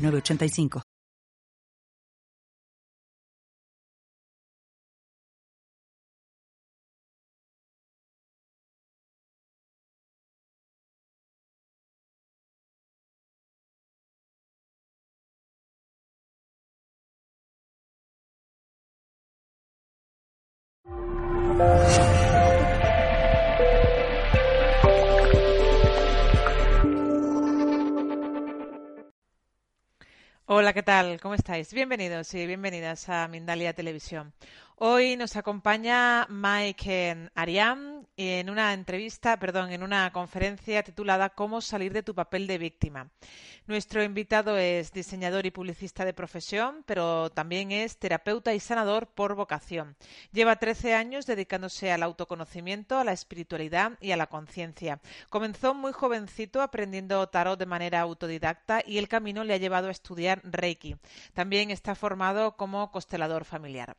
985. Hola, ¿qué tal? ¿Cómo estáis? Bienvenidos y bienvenidas a Mindalia Televisión. Hoy nos acompaña Mike Ariam en una entrevista, perdón, en una conferencia titulada Cómo salir de tu papel de víctima. Nuestro invitado es diseñador y publicista de profesión, pero también es terapeuta y sanador por vocación. Lleva 13 años dedicándose al autoconocimiento, a la espiritualidad y a la conciencia. Comenzó muy jovencito aprendiendo tarot de manera autodidacta y el camino le ha llevado a estudiar Reiki. También está formado como constelador familiar.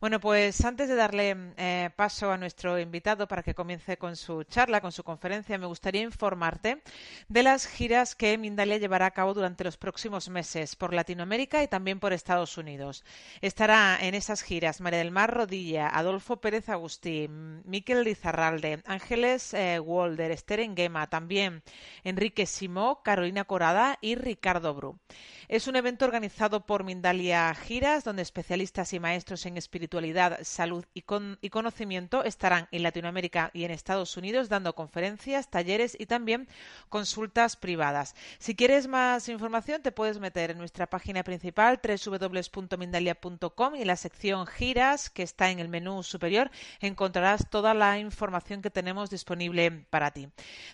Bueno, pues antes de darle eh, paso a nuestro invitado para que comience con su charla, con su conferencia, me gustaría informarte de las giras que Mindalia llevará a cabo durante los próximos meses por Latinoamérica y también por Estados Unidos. Estará en esas giras María del Mar Rodilla, Adolfo Pérez Agustín, Miquel Lizarralde, Ángeles eh, Walder, Esther Enguema, también Enrique Simó, Carolina Corada y Ricardo Bru. Es un evento organizado por Mindalia Giras, donde especialistas y maestros en espiritualidad, salud y, conocimiento estarán en Latinoamérica y en Estados Unidos dando conferencias, talleres y también consultas privadas. Si quieres más información, te puedes meter en nuestra página principal www.mindalia.com y en la sección Giras, que está en el menú superior, encontrarás toda la información que tenemos disponible para ti.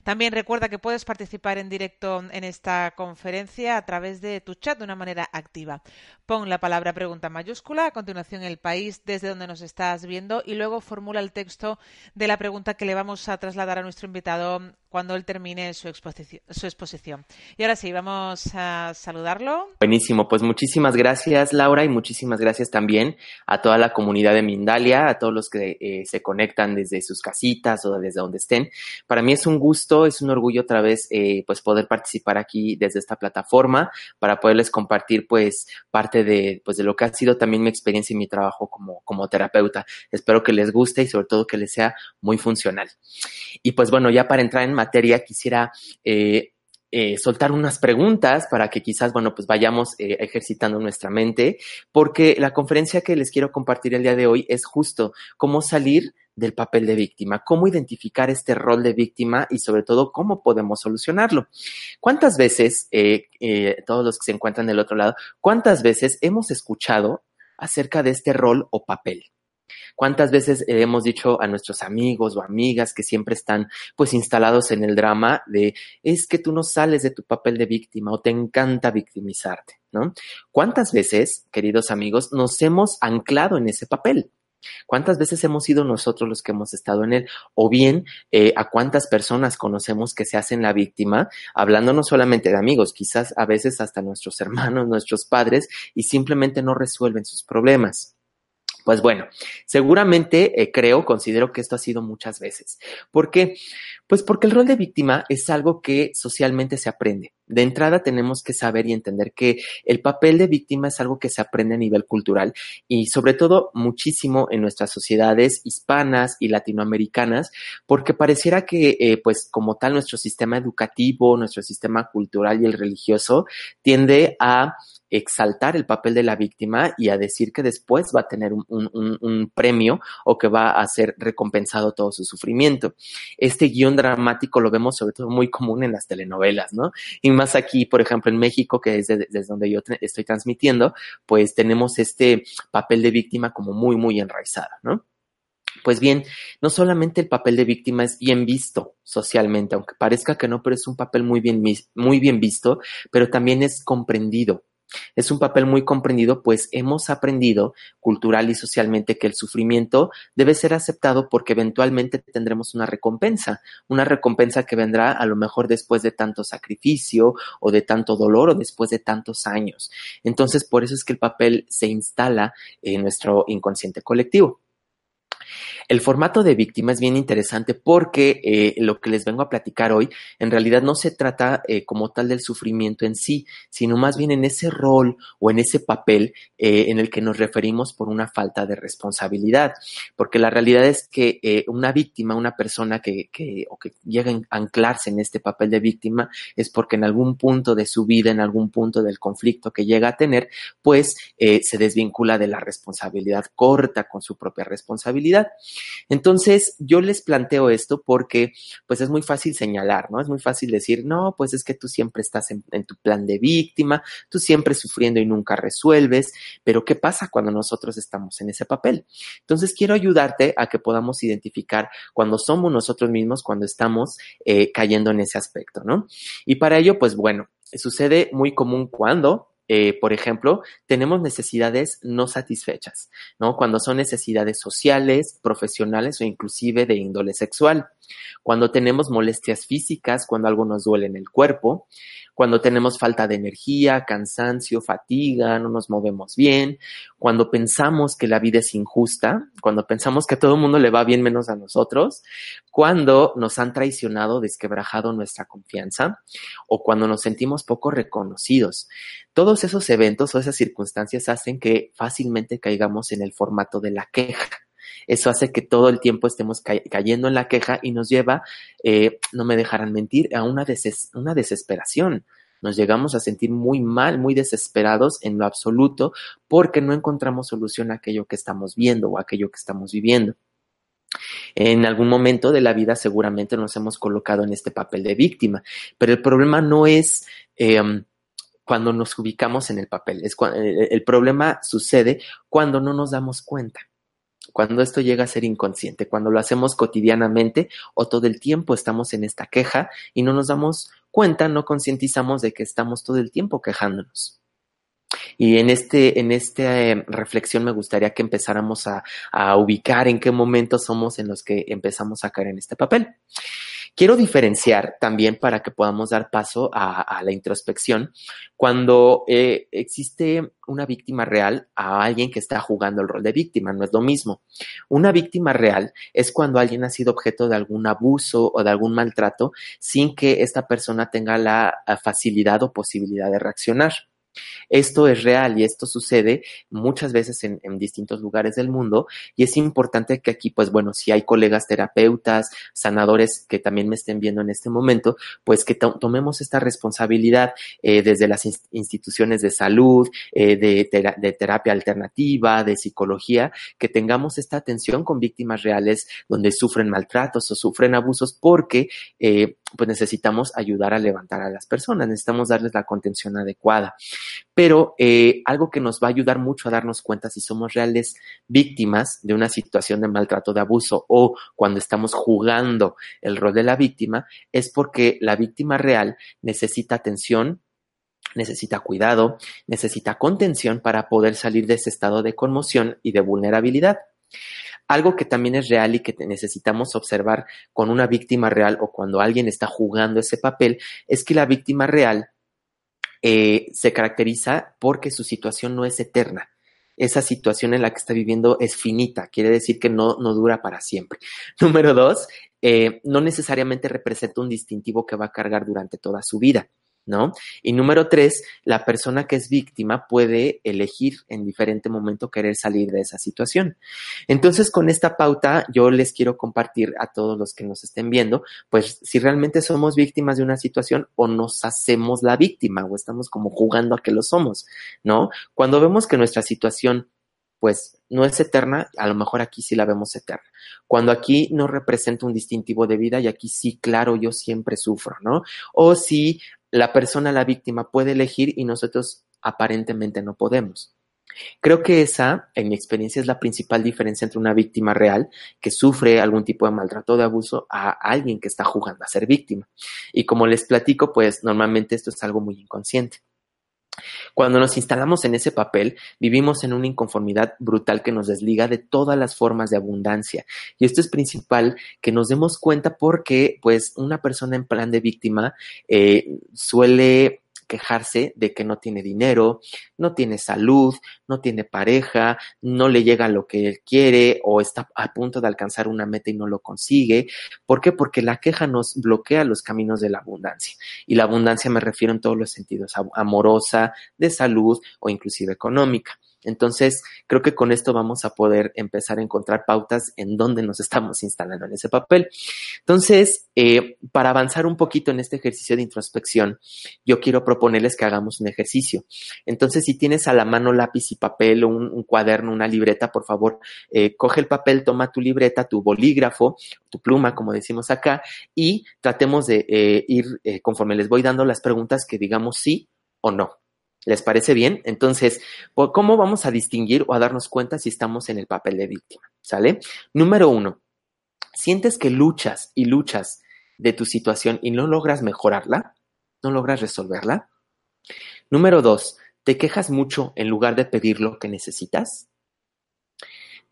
También recuerda que puedes participar en directo en esta conferencia a través de tu de una manera activa. Pon la palabra pregunta mayúscula, a continuación el país desde donde nos estás viendo y luego formula el texto de la pregunta que le vamos a trasladar a nuestro invitado cuando él termine su exposición, su exposición. Y ahora sí, vamos a saludarlo. Buenísimo, pues muchísimas gracias Laura y muchísimas gracias también a toda la comunidad de Mindalia, a todos los que eh, se conectan desde sus casitas o desde donde estén. Para mí es un gusto, es un orgullo otra vez eh, pues poder participar aquí desde esta plataforma para poderles compartir pues parte de, pues, de lo que ha sido también mi experiencia y mi trabajo como, como terapeuta. Espero que les guste y sobre todo que les sea muy funcional. Y pues bueno, ya para entrar en materia quisiera eh, eh, soltar unas preguntas para que quizás, bueno, pues vayamos eh, ejercitando nuestra mente, porque la conferencia que les quiero compartir el día de hoy es justo cómo salir del papel de víctima, cómo identificar este rol de víctima y sobre todo cómo podemos solucionarlo. ¿Cuántas veces, todos los que se encuentran del otro lado, cuántas veces hemos escuchado acerca de este rol o papel? ¿Cuántas veces hemos dicho a nuestros amigos o amigas que siempre están pues instalados en el drama de es que tú no sales de tu papel de víctima o te encanta victimizarte, ¿no? ¿Cuántas veces, queridos amigos, nos hemos anclado en ese papel? ¿Cuántas veces hemos sido nosotros los que hemos estado en él? O bien, eh, ¿a cuántas personas conocemos que se hacen la víctima? Hablando no solamente de amigos, quizás a veces hasta nuestros hermanos, nuestros padres, y simplemente no resuelven sus problemas. Pues bueno, seguramente eh, creo, considero que esto ha sido muchas veces. ¿Por qué? Pues porque el rol de víctima es algo que socialmente se aprende. De entrada tenemos que saber y entender que el papel de víctima es algo que se aprende a nivel cultural y sobre todo muchísimo en nuestras sociedades hispanas y latinoamericanas, porque pareciera que eh, pues como tal nuestro sistema educativo, nuestro sistema cultural y el religioso tiende a exaltar el papel de la víctima y a decir que después va a tener un, un, premio o que va a ser recompensado todo su sufrimiento. Este guion dramático lo vemos sobre todo muy común en las telenovelas, ¿no? Y más aquí, por ejemplo, en México, que es desde, donde yo estoy transmitiendo, pues tenemos este papel de víctima como muy, muy enraizado, ¿no? Pues bien, no solamente el papel de víctima es bien visto socialmente, aunque parezca que no, pero es un papel muy bien, muy bien visto, pero también es comprendido Es un papel muy comprendido, pues hemos aprendido cultural y socialmente que el sufrimiento debe ser aceptado porque eventualmente tendremos una recompensa, una recompensa que vendrá a lo mejor después de tanto sacrificio o de tanto dolor o después de tantos años. Entonces, por eso es que el papel se instala en nuestro inconsciente colectivo. El formato de víctima es bien interesante porque eh, lo que les vengo a platicar hoy en realidad no se trata eh, como tal del sufrimiento en sí, sino más bien en ese rol o en ese papel eh, en el que nos referimos por una falta de responsabilidad. Porque la realidad es que una víctima, una persona que, que, o que llega a anclarse en este papel de víctima es porque en algún punto de su vida, en algún punto del conflicto que llega a tener, pues se desvincula de la responsabilidad, corta con su propia responsabilidad. Entonces, yo les planteo esto porque, pues es muy fácil señalar, ¿no? Es muy fácil decir, no, pues es que tú siempre estás en, tu plan de víctima, tú siempre sufriendo y nunca resuelves, pero ¿qué pasa cuando nosotros estamos en ese papel? Entonces, quiero ayudarte a que podamos identificar cuando somos nosotros mismos, cuando estamos eh, cayendo en ese aspecto, ¿no? Y para ello, pues bueno, sucede muy común cuando eh, por ejemplo, tenemos necesidades no satisfechas, ¿no? Cuando son necesidades sociales, profesionales o inclusive de índole sexual. Cuando tenemos molestias físicas, cuando algo nos duele en el cuerpo, cuando tenemos falta de energía, cansancio, fatiga, no nos movemos bien, cuando pensamos que la vida es injusta, cuando pensamos que a todo el mundo le va bien menos a nosotros, cuando nos han traicionado, desquebrajado nuestra confianza o cuando nos sentimos poco reconocidos. Todos esos eventos o esas circunstancias hacen que fácilmente caigamos en el formato de la queja. Eso hace que todo el tiempo estemos cayendo en la queja y nos lleva, eh, no me dejarán mentir, a una, desesperación. Nos llegamos a sentir muy mal, muy desesperados en lo absoluto porque no encontramos solución a aquello que estamos viendo o aquello que estamos viviendo. En algún momento de la vida seguramente nos hemos colocado en este papel de víctima, pero el problema no es em, cuando nos ubicamos en el papel, es el problema sucede cuando no nos damos cuenta cuando esto llega a ser inconsciente, cuando lo hacemos cotidianamente o todo el tiempo estamos en esta queja y no nos damos cuenta, no concientizamos de que estamos todo el tiempo quejándonos. Y en este, en esta eh, reflexión me gustaría que empezáramos a, a ubicar en qué momentos somos en los que empezamos a caer en este papel. Quiero diferenciar también para que podamos dar paso a, la introspección cuando eh, existe una víctima real a alguien que está jugando el rol de víctima, no es lo mismo. Una víctima real es cuando alguien ha sido objeto de algún abuso o de algún maltrato sin que esta persona tenga la facilidad o posibilidad de reaccionar. Esto es real y esto sucede muchas veces en, distintos lugares del mundo y es importante que aquí, pues bueno, si hay colegas terapeutas, sanadores que también me estén viendo en este momento, pues que tomemos esta responsabilidad eh, desde las instituciones de salud, eh, de, terapia alternativa, de psicología, que tengamos esta atención con víctimas reales donde sufren maltratos o sufren abusos porque eh, pues necesitamos ayudar a levantar a las personas, necesitamos darles la contención adecuada. Pero eh, algo que nos va a ayudar mucho a darnos cuenta si somos reales víctimas de una situación de maltrato, de abuso o cuando estamos jugando el rol de la víctima, es porque la víctima real necesita atención, necesita cuidado, necesita contención para poder salir de ese estado de conmoción y de vulnerabilidad. Algo que también es real y que necesitamos observar con una víctima real o cuando alguien está jugando ese papel es que la víctima real eh, se caracteriza porque su situación no es eterna. Esa situación en la que está viviendo es finita, quiere decir que no, no dura para siempre. Número dos, eh, no necesariamente representa un distintivo que va a cargar durante toda su vida. ¿No? Y número tres, la persona que es víctima puede elegir en diferente momento querer salir de esa situación. Entonces, con esta pauta, yo les quiero compartir a todos los que nos estén viendo, pues si realmente somos víctimas de una situación o nos hacemos la víctima o estamos como jugando a que lo somos, ¿no? Cuando vemos que nuestra situación pues no es eterna, a lo mejor aquí sí la vemos eterna. Cuando aquí no representa un distintivo de vida y aquí sí, claro, yo siempre sufro, ¿no? O si la persona, la víctima, puede elegir y nosotros aparentemente no podemos. Creo que esa, en mi experiencia, es la principal diferencia entre una víctima real que sufre algún tipo de maltrato o de abuso a alguien que está jugando a ser víctima. Y como les platico, pues normalmente esto es algo muy inconsciente. Cuando nos instalamos en ese papel, vivimos en una inconformidad brutal que nos desliga de todas las formas de abundancia. Y esto es principal que nos demos cuenta porque, pues, una persona en plan de víctima eh, suele quejarse de que no tiene dinero, no tiene salud, no tiene pareja, no le llega lo que él quiere o está a punto de alcanzar una meta y no lo consigue. ¿Por qué? Porque la queja nos bloquea los caminos de la abundancia. Y la abundancia me refiero en todos los sentidos, amorosa, de salud o inclusive económica. Entonces, creo que con esto vamos a poder empezar a encontrar pautas en dónde nos estamos instalando en ese papel. Entonces, eh, para avanzar un poquito en este ejercicio de introspección, yo quiero proponerles que hagamos un ejercicio. Entonces, si tienes a la mano lápiz y papel o un, cuaderno, una libreta, por favor, eh, coge el papel, toma tu libreta, tu bolígrafo, tu pluma, como decimos acá, y tratemos de eh, ir conforme les voy dando las preguntas que digamos sí o no. ¿Les parece bien? Entonces, ¿cómo vamos a distinguir o a darnos cuenta si estamos en el papel de víctima? ¿Sale? Número uno, ¿sientes que luchas y luchas de tu situación y no logras mejorarla? ¿No logras resolverla? Número dos, ¿te quejas mucho en lugar de pedir lo que necesitas?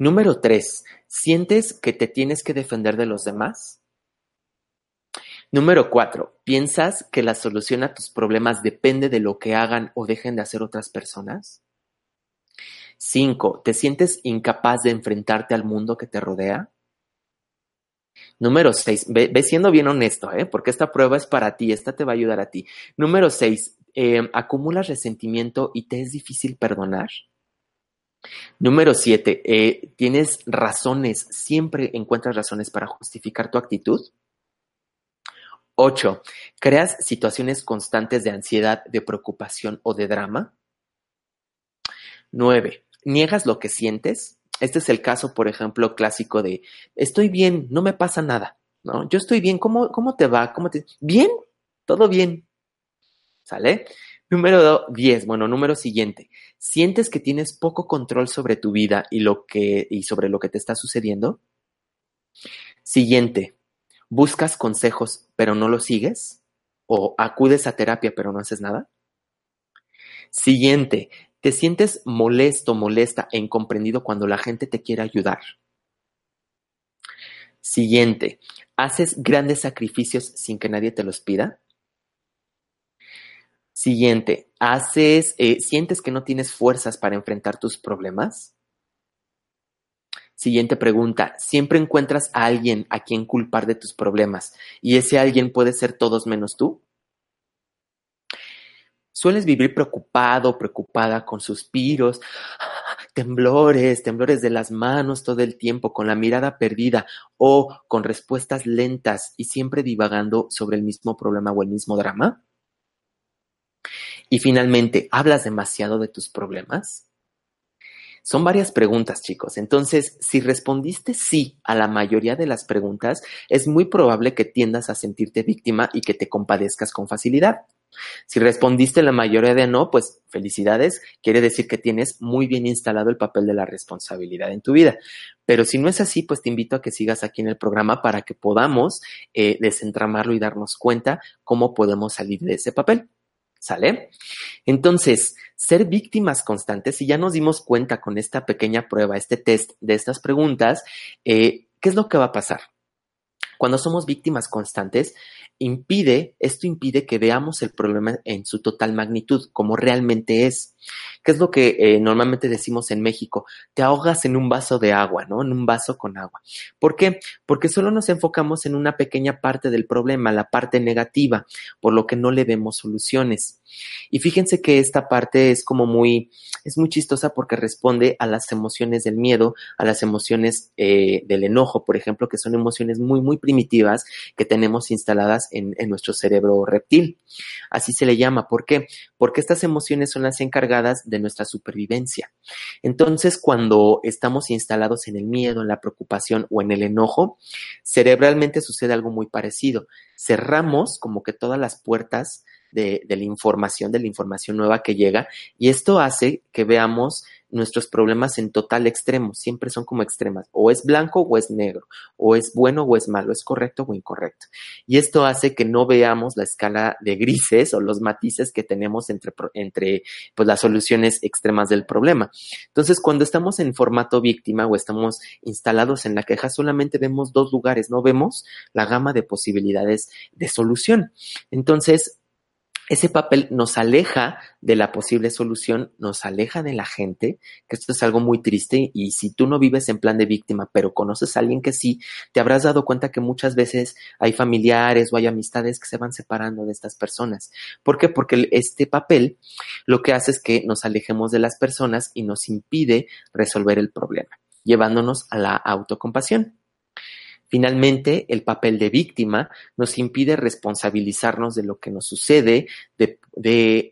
Número tres, ¿sientes que te tienes que defender de los demás? Número cuatro, ¿piensas que la solución a tus problemas depende de lo que hagan o dejen de hacer otras personas? Cinco, ¿te sientes incapaz de enfrentarte al mundo que te rodea? Número seis, ve, siendo bien honesto, ¿eh? porque esta prueba es para ti, esta te va a ayudar a ti. Número seis, eh, ¿acumulas resentimiento y te es difícil perdonar? Número siete, eh, ¿tienes razones, siempre encuentras razones para justificar tu actitud? 8. ¿Creas situaciones constantes de ansiedad, de preocupación o de drama? 9. ¿Niegas lo que sientes? Este es el caso, por ejemplo, clásico de estoy bien, no me pasa nada, ¿no? Yo estoy bien, ¿cómo, cómo te va? ¿Cómo te... Bien, todo bien. ¿Sale? Número 10, bueno, número siguiente. ¿Sientes que tienes poco control sobre tu vida y lo que y sobre lo que te está sucediendo? Siguiente. ¿Buscas consejos pero no los sigues? ¿O acudes a terapia pero no haces nada? Siguiente, ¿te sientes molesto, molesta e incomprendido cuando la gente te quiere ayudar? Siguiente, ¿haces grandes sacrificios sin que nadie te los pida? Siguiente, ¿haces, eh, sientes que no tienes fuerzas para enfrentar tus problemas? Siguiente pregunta. ¿Siempre encuentras a alguien a quien culpar de tus problemas y ese alguien puede ser todos menos tú? ¿Sueles vivir preocupado, preocupada con suspiros, temblores, temblores de las manos todo el tiempo, con la mirada perdida o con respuestas lentas y siempre divagando sobre el mismo problema o el mismo drama? Y finalmente, ¿hablas demasiado de tus problemas? Son varias preguntas, chicos. Entonces, si respondiste sí a la mayoría de las preguntas, es muy probable que tiendas a sentirte víctima y que te compadezcas con facilidad. Si respondiste la mayoría de no, pues felicidades, quiere decir que tienes muy bien instalado el papel de la responsabilidad en tu vida. Pero si no es así, pues te invito a que sigas aquí en el programa para que podamos eh, desentramarlo y darnos cuenta cómo podemos salir de ese papel. ¿Sale? Entonces, ser víctimas constantes, y ya nos dimos cuenta con esta pequeña prueba, este test de estas preguntas, eh, ¿qué es lo que va a pasar? Cuando somos víctimas constantes, impide, esto impide que veamos el problema en su total magnitud, como realmente es. ¿Qué es lo que eh, normalmente decimos en México? Te ahogas en un vaso de agua, ¿no? En un vaso con agua. ¿Por qué? Porque solo nos enfocamos en una pequeña parte del problema, la parte negativa, por lo que no le vemos soluciones. Y fíjense que esta parte es como muy, es muy chistosa porque responde a las emociones del miedo, a las emociones eh, del enojo, por ejemplo, que son emociones muy, muy primitivas que tenemos instaladas en, en nuestro cerebro reptil. Así se le llama. ¿Por qué? Porque estas emociones son las encargadas de nuestra supervivencia. Entonces, cuando estamos instalados en el miedo, en la preocupación o en el enojo, cerebralmente sucede algo muy parecido. Cerramos como que todas las puertas de, la información, de la información nueva que llega, y esto hace que veamos nuestros problemas en total extremo, siempre son como extremas, o es blanco o es negro, o es bueno o es malo, es correcto o incorrecto. Y esto hace que no veamos la escala de grises o los matices que tenemos entre, entre pues, las soluciones extremas del problema. Entonces, cuando estamos en formato víctima o estamos instalados en la queja, solamente vemos dos lugares, no vemos la gama de posibilidades de solución. Entonces, ese papel nos aleja de la posible solución, nos aleja de la gente, que esto es algo muy triste y si tú no vives en plan de víctima, pero conoces a alguien que sí, te habrás dado cuenta que muchas veces hay familiares o hay amistades que se van separando de estas personas. ¿Por qué? Porque este papel lo que hace es que nos alejemos de las personas y nos impide resolver el problema, llevándonos a la autocompasión. Finalmente, el papel de víctima nos impide responsabilizarnos de lo que nos sucede, de,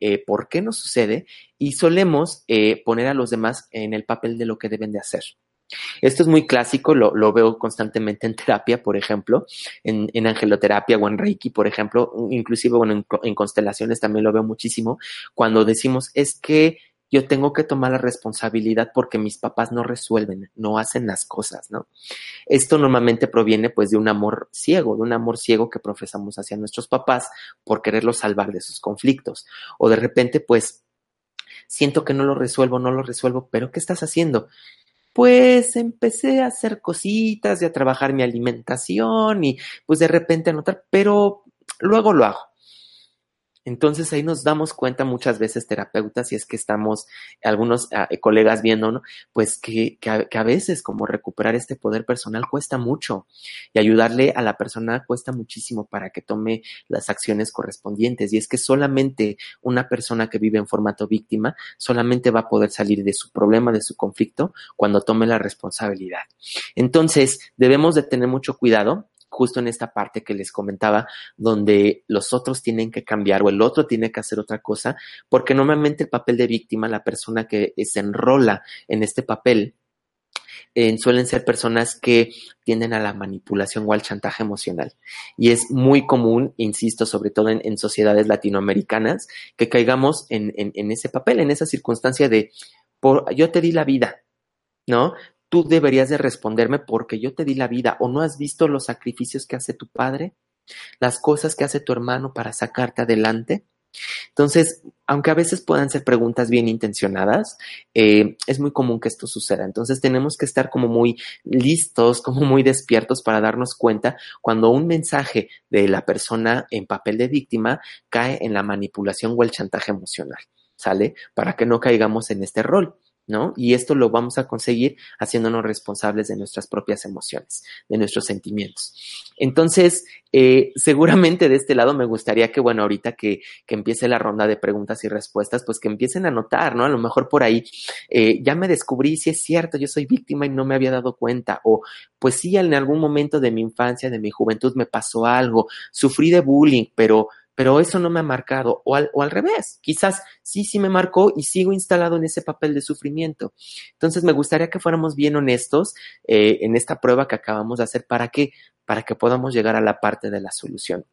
eh, por qué nos sucede, y solemos eh, poner a los demás en el papel de lo que deben de hacer. Esto es muy clásico, lo, veo constantemente en terapia, por ejemplo, en, angeloterapia o en Reiki, por ejemplo, inclusive en constelaciones también lo veo muchísimo, cuando decimos es que yo tengo que tomar la responsabilidad porque mis papás no resuelven, no hacen las cosas, ¿no? Esto normalmente proviene pues de un amor ciego, de un amor ciego que profesamos hacia nuestros papás por quererlos salvar de sus conflictos. O de repente pues siento que no lo resuelvo, no lo resuelvo, pero ¿qué estás haciendo? Pues empecé a hacer cositas y a trabajar mi alimentación y pues de repente anotar, pero luego lo hago. Entonces ahí nos damos cuenta muchas veces terapeutas, si es que estamos algunos ah, eh, colegas viendo, ¿no? pues que, que, a, veces como recuperar este poder personal cuesta mucho y ayudarle a la persona cuesta muchísimo para que tome las acciones correspondientes. Y es que solamente una persona que vive en formato víctima solamente va a poder salir de su problema, de su conflicto, cuando tome la responsabilidad. Entonces debemos de tener mucho cuidado justo en esta parte que les comentaba, donde los otros tienen que cambiar o el otro tiene que hacer otra cosa, porque normalmente el papel de víctima, la persona que se enrola en este papel, eh, suelen ser personas que tienden a la manipulación o al chantaje emocional. Y es muy común, insisto, sobre todo en, sociedades latinoamericanas, que caigamos en, en, ese papel, en esa circunstancia de, por, yo te di la vida, ¿no? Tú deberías de responderme porque yo te di la vida o no has visto los sacrificios que hace tu padre, las cosas que hace tu hermano para sacarte adelante. Entonces, aunque a veces puedan ser preguntas bien intencionadas, eh, es muy común que esto suceda. Entonces, tenemos que estar como muy listos, como muy despiertos para darnos cuenta cuando un mensaje de la persona en papel de víctima cae en la manipulación o el chantaje emocional. ¿Sale? Para que no caigamos en este rol. ¿No? Y esto lo vamos a conseguir haciéndonos responsables de nuestras propias emociones, de nuestros sentimientos. Entonces, eh, seguramente de este lado me gustaría que, bueno, ahorita que, que, empiece la ronda de preguntas y respuestas, pues que empiecen a notar, ¿no? A lo mejor por ahí eh, ya me descubrí si es cierto, yo soy víctima y no me había dado cuenta, o pues sí, en algún momento de mi infancia, de mi juventud me pasó algo, sufrí de bullying, pero pero eso no me ha marcado, o al, o al revés, quizás sí, sí me marcó y sigo instalado en ese papel de sufrimiento. Entonces me gustaría que fuéramos bien honestos eh, en esta prueba que acabamos de hacer para que, para que podamos llegar a la parte de la solución.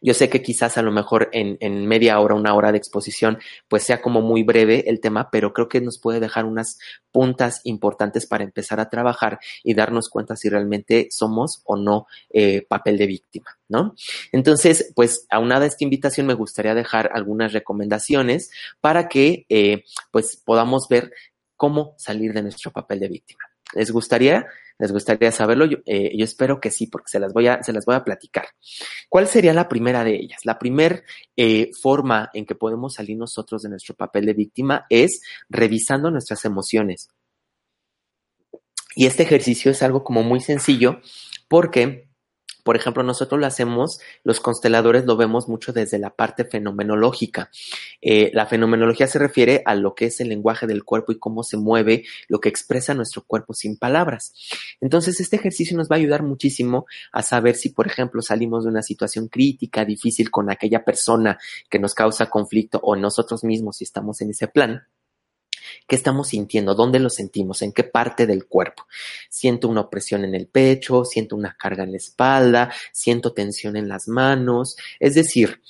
Yo sé que quizás a lo mejor en, media hora, una hora de exposición, pues sea como muy breve el tema, pero creo que nos puede dejar unas puntas importantes para empezar a trabajar y darnos cuenta si realmente somos o no eh, papel de víctima, ¿no? Entonces, pues aunada esta invitación, me gustaría dejar algunas recomendaciones para que eh, pues podamos ver cómo salir de nuestro papel de víctima. ¿Les gustaría? ¿Les gustaría saberlo? Yo, eh, yo, espero que sí, porque se las, voy a, se las voy a platicar. ¿Cuál sería la primera de ellas? La primera eh, forma en que podemos salir nosotros de nuestro papel de víctima es revisando nuestras emociones. Y este ejercicio es algo como muy sencillo porque por ejemplo, nosotros lo hacemos, los consteladores lo vemos mucho desde la parte fenomenológica. Eh, la fenomenología se refiere a lo que es el lenguaje del cuerpo y cómo se mueve, lo que expresa nuestro cuerpo sin palabras. Entonces, este ejercicio nos va a ayudar muchísimo a saber si, por ejemplo, salimos de una situación crítica, difícil con aquella persona que nos causa conflicto o nosotros mismos si estamos en ese plan ¿Qué estamos sintiendo? ¿Dónde lo sentimos? ¿En qué parte del cuerpo? Siento una opresión en el pecho, siento una carga en la espalda, siento tensión en las manos. Es decir,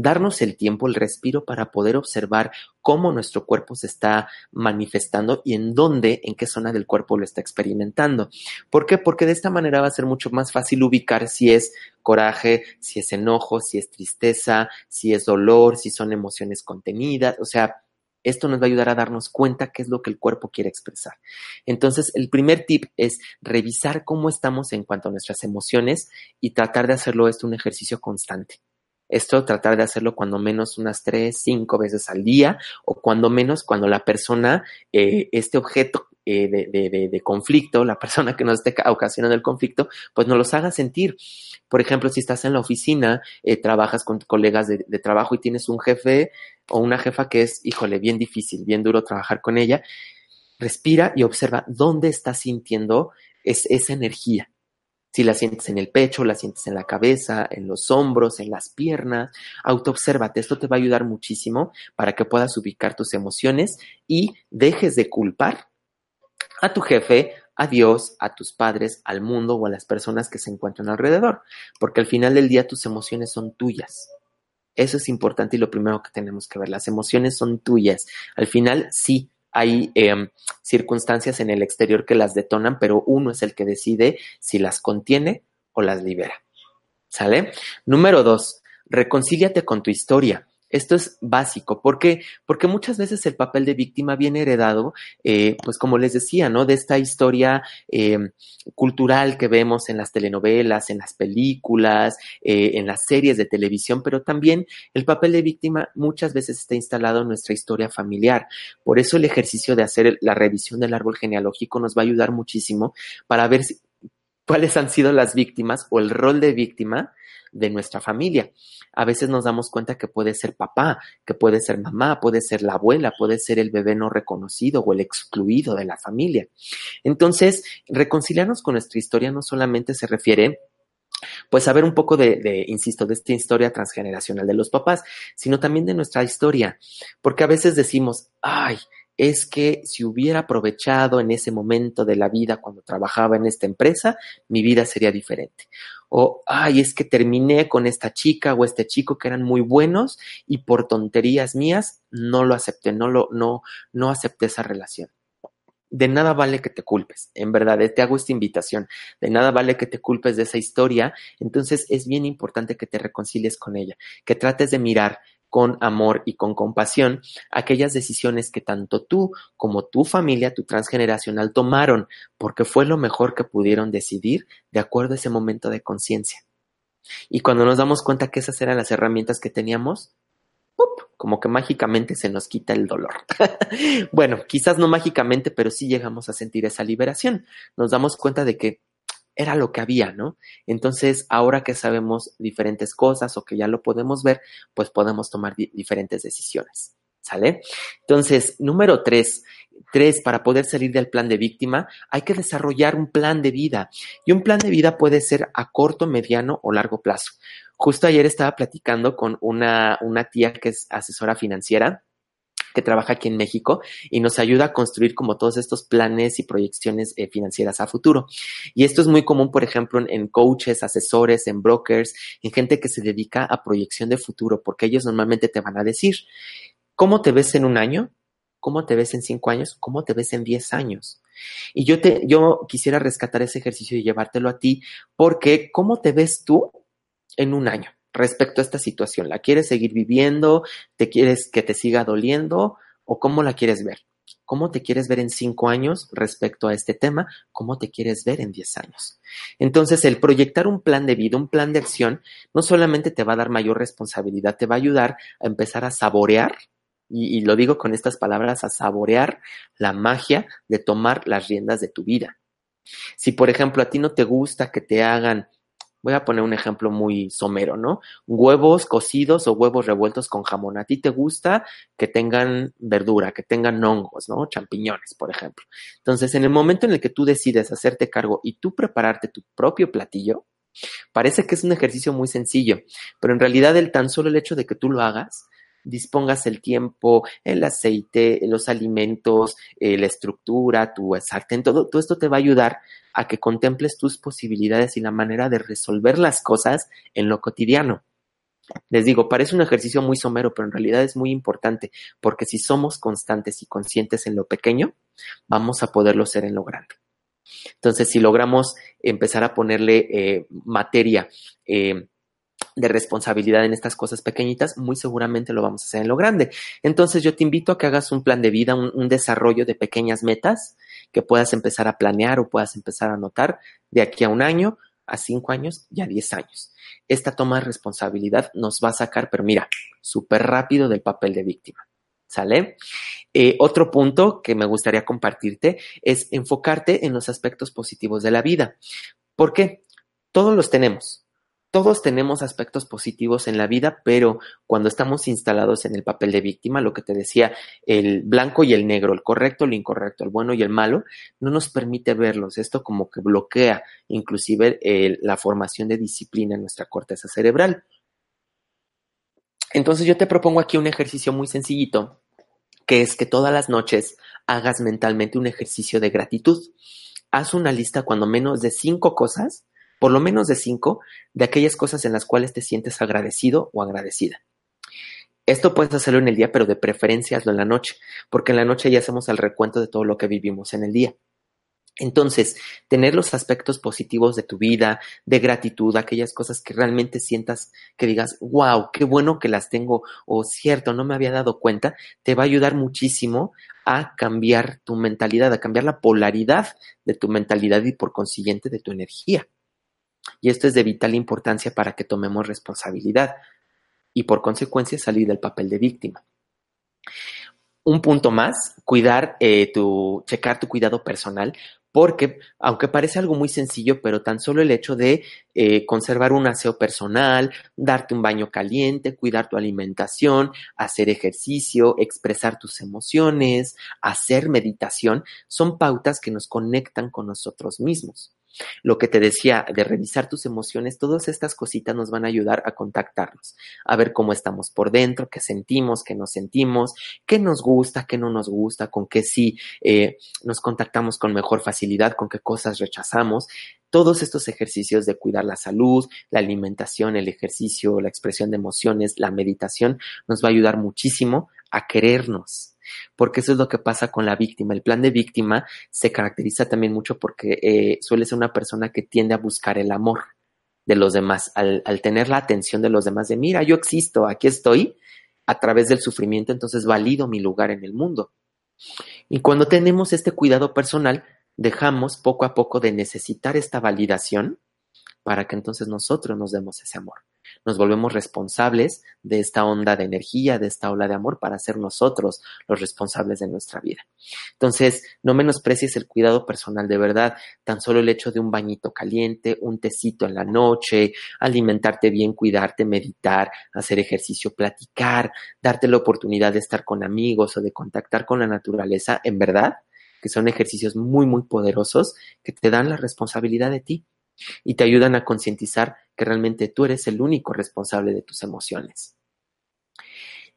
darnos el tiempo, el respiro para poder observar cómo nuestro cuerpo se está manifestando y en dónde, en qué zona del cuerpo lo está experimentando. ¿Por qué? Porque de esta manera va a ser mucho más fácil ubicar si es coraje, si es enojo, si es tristeza, si es dolor, si son emociones contenidas, o sea, esto nos va a ayudar a darnos cuenta qué es lo que el cuerpo quiere expresar. Entonces, el primer tip es revisar cómo estamos en cuanto a nuestras emociones y tratar de hacerlo esto un ejercicio constante. Esto tratar de hacerlo cuando menos unas tres, cinco veces al día o cuando menos cuando la persona, eh, este objeto eh, de, conflicto, la persona que nos esté ocasionando el conflicto, pues nos los haga sentir. Por ejemplo, si estás en la oficina, eh, trabajas con colegas de, trabajo y tienes un jefe o una jefa que es, híjole, bien difícil, bien duro trabajar con ella, respira y observa dónde estás sintiendo esa energía. Si la sientes en el pecho, la sientes en la cabeza, en los hombros, en las piernas, autoobsérvate. Esto te va a ayudar muchísimo para que puedas ubicar tus emociones y dejes de culpar a tu jefe, a Dios, a tus padres, al mundo o a las personas que se encuentran alrededor, porque al final del día tus emociones son tuyas. Eso es importante y lo primero que tenemos que ver. Las emociones son tuyas. Al final, sí, hay em, circunstancias en el exterior que las detonan, pero uno es el que decide si las contiene o las libera. ¿Sale? Número dos, reconcíliate con tu historia. Esto es básico. ¿Por qué? Porque muchas veces el papel de víctima viene heredado, eh, pues como les decía, ¿no? De esta historia eh, cultural que vemos en las telenovelas, en las películas, eh, en las series de televisión, pero también el papel de víctima muchas veces está instalado en nuestra historia familiar. Por eso el ejercicio de hacer la revisión del árbol genealógico nos va a ayudar muchísimo para ver cuáles han sido las víctimas o el rol de víctima de nuestra familia. A veces nos damos cuenta que puede ser papá, que puede ser mamá, puede ser la abuela, puede ser el bebé no reconocido o el excluido de la familia. Entonces, reconciliarnos con nuestra historia no solamente se refiere pues saber un poco de, de, insisto, de esta historia transgeneracional de los papás, sino también de nuestra historia, porque a veces decimos, ay, es que si hubiera aprovechado en ese momento de la vida cuando trabajaba en esta empresa, mi vida sería diferente. O, ay, es que terminé con esta chica o este chico que eran muy buenos y por tonterías mías no lo acepté, no lo, no, no acepté esa relación. De nada vale que te culpes, en verdad, te hago esta invitación, de nada vale que te culpes de esa historia, entonces es bien importante que te reconcilies con ella, que trates de mirar con amor y con compasión aquellas decisiones que tanto tú como tu familia, tu transgeneracional, tomaron porque fue lo mejor que pudieron decidir de acuerdo a ese momento de conciencia. Y cuando nos damos cuenta que esas eran las herramientas que teníamos, como que mágicamente se nos quita el dolor. bueno, quizás no mágicamente, pero sí llegamos a sentir esa liberación. Nos damos cuenta de que era lo que había, ¿no? Entonces, ahora que sabemos diferentes cosas o que ya lo podemos ver, pues podemos tomar diferentes decisiones. ¿Sale? Entonces, número tres, tres, para poder salir del plan de víctima, hay que desarrollar un plan de vida. Y un plan de vida puede ser a corto, mediano o largo plazo. Justo ayer estaba platicando con una, una tía que es asesora financiera que trabaja aquí en México y nos ayuda a construir como todos estos planes y proyecciones eh, financieras a futuro. Y esto es muy común, por ejemplo, en, coaches, asesores, en brokers, en gente que se dedica a proyección de futuro, porque ellos normalmente te van a decir, ¿cómo te ves en un año? ¿Cómo te ves en cinco años? ¿Cómo te ves en diez años? Y yo te, yo quisiera rescatar ese ejercicio y llevártelo a ti, porque ¿cómo te ves tú en un año? Respecto a esta situación? ¿La quieres seguir viviendo? ¿Te quieres que te siga doliendo? ¿O cómo la quieres ver? ¿Cómo te quieres ver en cinco años respecto a este tema? ¿Cómo te quieres ver en diez años? Entonces, el proyectar un plan de vida, un plan de acción, no solamente te va a dar mayor responsabilidad, te va a ayudar a empezar a saborear, y, y lo digo con estas palabras, a saborear la magia de tomar las riendas de tu vida. Si, por ejemplo, a ti no te gusta que te hagan Voy a poner un ejemplo muy somero, ¿no? Huevos cocidos o huevos revueltos con jamón. A ti te gusta que tengan verdura, que tengan hongos, ¿no? Champiñones, por ejemplo. Entonces, en el momento en el que tú decides hacerte cargo y tú prepararte tu propio platillo, parece que es un ejercicio muy sencillo, pero en realidad el tan solo el hecho de que tú lo hagas dispongas el tiempo, el aceite, los alimentos, eh, la estructura, tu sartén, todo, todo esto te va a ayudar a que contemples tus posibilidades y la manera de resolver las cosas en lo cotidiano. Les digo, parece un ejercicio muy somero, pero en realidad es muy importante, porque si somos constantes y conscientes en lo pequeño, vamos a poderlo ser en lo grande. Entonces, si logramos empezar a ponerle eh, materia eh, de responsabilidad en estas cosas pequeñitas, muy seguramente lo vamos a hacer en lo grande. Entonces, yo te invito a que hagas un plan de vida, un, desarrollo de pequeñas metas que puedas empezar a planear o puedas empezar a anotar de aquí a un año, a cinco años y a diez años. Esta toma de responsabilidad nos va a sacar, pero mira, súper rápido del papel de víctima. ¿Sale? Eh, otro punto que me gustaría compartirte es enfocarte en los aspectos positivos de la vida. ¿Por qué? Todos los tenemos. Todos tenemos aspectos positivos en la vida, pero cuando estamos instalados en el papel de víctima, lo que te decía, el blanco y el negro, el correcto, el incorrecto, el bueno y el malo, no nos permite verlos. Esto como que bloquea inclusive la formación de disciplina en nuestra corteza cerebral. Entonces yo te propongo aquí un ejercicio muy sencillito, que es que todas las noches hagas mentalmente un ejercicio de gratitud. Haz una lista cuando menos de cinco cosas por lo menos de cinco de aquellas cosas en las cuales te sientes agradecido o agradecida. Esto puedes hacerlo en el día, pero de preferencia hazlo en la noche, porque en la noche ya hacemos el recuento de todo lo que vivimos en el día. Entonces, tener los aspectos positivos de tu vida, de gratitud, aquellas cosas que realmente sientas que digas, wow, qué bueno que las tengo, o cierto, no me había dado cuenta, te va a ayudar muchísimo a cambiar tu mentalidad, a cambiar la polaridad de tu mentalidad y por consiguiente de tu energía. Y esto es de vital importancia para que tomemos responsabilidad y por consecuencia salir del papel de víctima. Un punto más, cuidar eh, tu, checar tu cuidado personal, porque aunque parece algo muy sencillo, pero tan solo el hecho de eh, conservar un aseo personal, darte un baño caliente, cuidar tu alimentación, hacer ejercicio, expresar tus emociones, hacer meditación, son pautas que nos conectan con nosotros mismos. Lo que te decía de revisar tus emociones, todas estas cositas nos van a ayudar a contactarnos, a ver cómo estamos por dentro, qué sentimos, qué nos sentimos, qué nos gusta, qué no nos gusta, con qué sí eh, nos contactamos con mejor facilidad, con qué cosas rechazamos. Todos estos ejercicios de cuidar la salud, la alimentación, el ejercicio, la expresión de emociones, la meditación, nos va a ayudar muchísimo a querernos, porque eso es lo que pasa con la víctima. El plan de víctima se caracteriza también mucho porque eh, suele ser una persona que tiende a buscar el amor de los demás, al, al tener la atención de los demás, de mira, yo existo, aquí estoy, a través del sufrimiento, entonces valido mi lugar en el mundo. Y cuando tenemos este cuidado personal, dejamos poco a poco de necesitar esta validación para que entonces nosotros nos demos ese amor nos volvemos responsables de esta onda de energía, de esta ola de amor para ser nosotros los responsables de nuestra vida. Entonces, no menosprecies el cuidado personal de verdad, tan solo el hecho de un bañito caliente, un tecito en la noche, alimentarte bien, cuidarte, meditar, hacer ejercicio, platicar, darte la oportunidad de estar con amigos o de contactar con la naturaleza, en verdad, que son ejercicios muy, muy poderosos que te dan la responsabilidad de ti y te ayudan a concientizar que realmente tú eres el único responsable de tus emociones.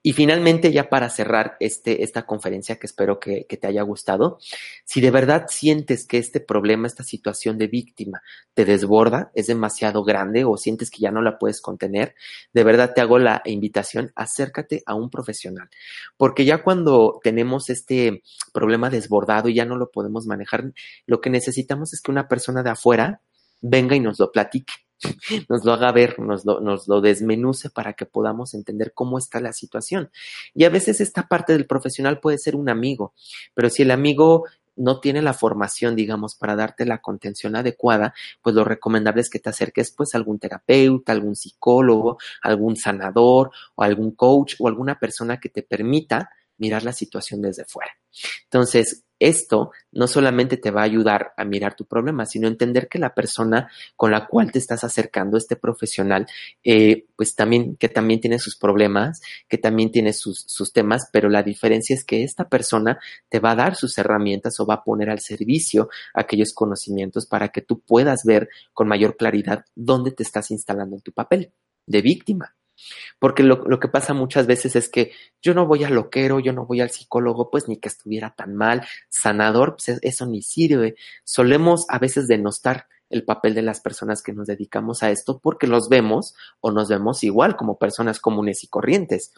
Y finalmente, ya para cerrar este, esta conferencia que espero que, que, te haya gustado, si de verdad sientes que este problema, esta situación de víctima te desborda, es demasiado grande o sientes que ya no la puedes contener, de verdad te hago la invitación, acércate a un profesional. Porque ya cuando tenemos este problema desbordado y ya no lo podemos manejar, lo que necesitamos es que una persona de afuera venga y nos lo platique, nos lo haga ver, nos lo, nos lo desmenuce para que podamos entender cómo está la situación. Y a veces esta parte del profesional puede ser un amigo, pero si el amigo no tiene la formación, digamos, para darte la contención adecuada, pues lo recomendable es que te acerques pues a algún terapeuta, algún psicólogo, algún sanador o algún coach o alguna persona que te permita mirar la situación desde fuera. Entonces, esto no solamente te va a ayudar a mirar tu problema, sino entender que la persona con la cual te estás acercando, este profesional, eh, pues también, que también tiene sus problemas, que también tiene sus, sus temas, pero la diferencia es que esta persona te va a dar sus herramientas o va a poner al servicio aquellos conocimientos para que tú puedas ver con mayor claridad dónde te estás instalando en tu papel de víctima. Porque lo, lo, que pasa muchas veces es que yo no voy al loquero, yo no voy al psicólogo, pues ni que estuviera tan mal, sanador, pues eso ni sirve. Solemos a veces denostar el papel de las personas que nos dedicamos a esto porque los vemos o nos vemos igual como personas comunes y corrientes.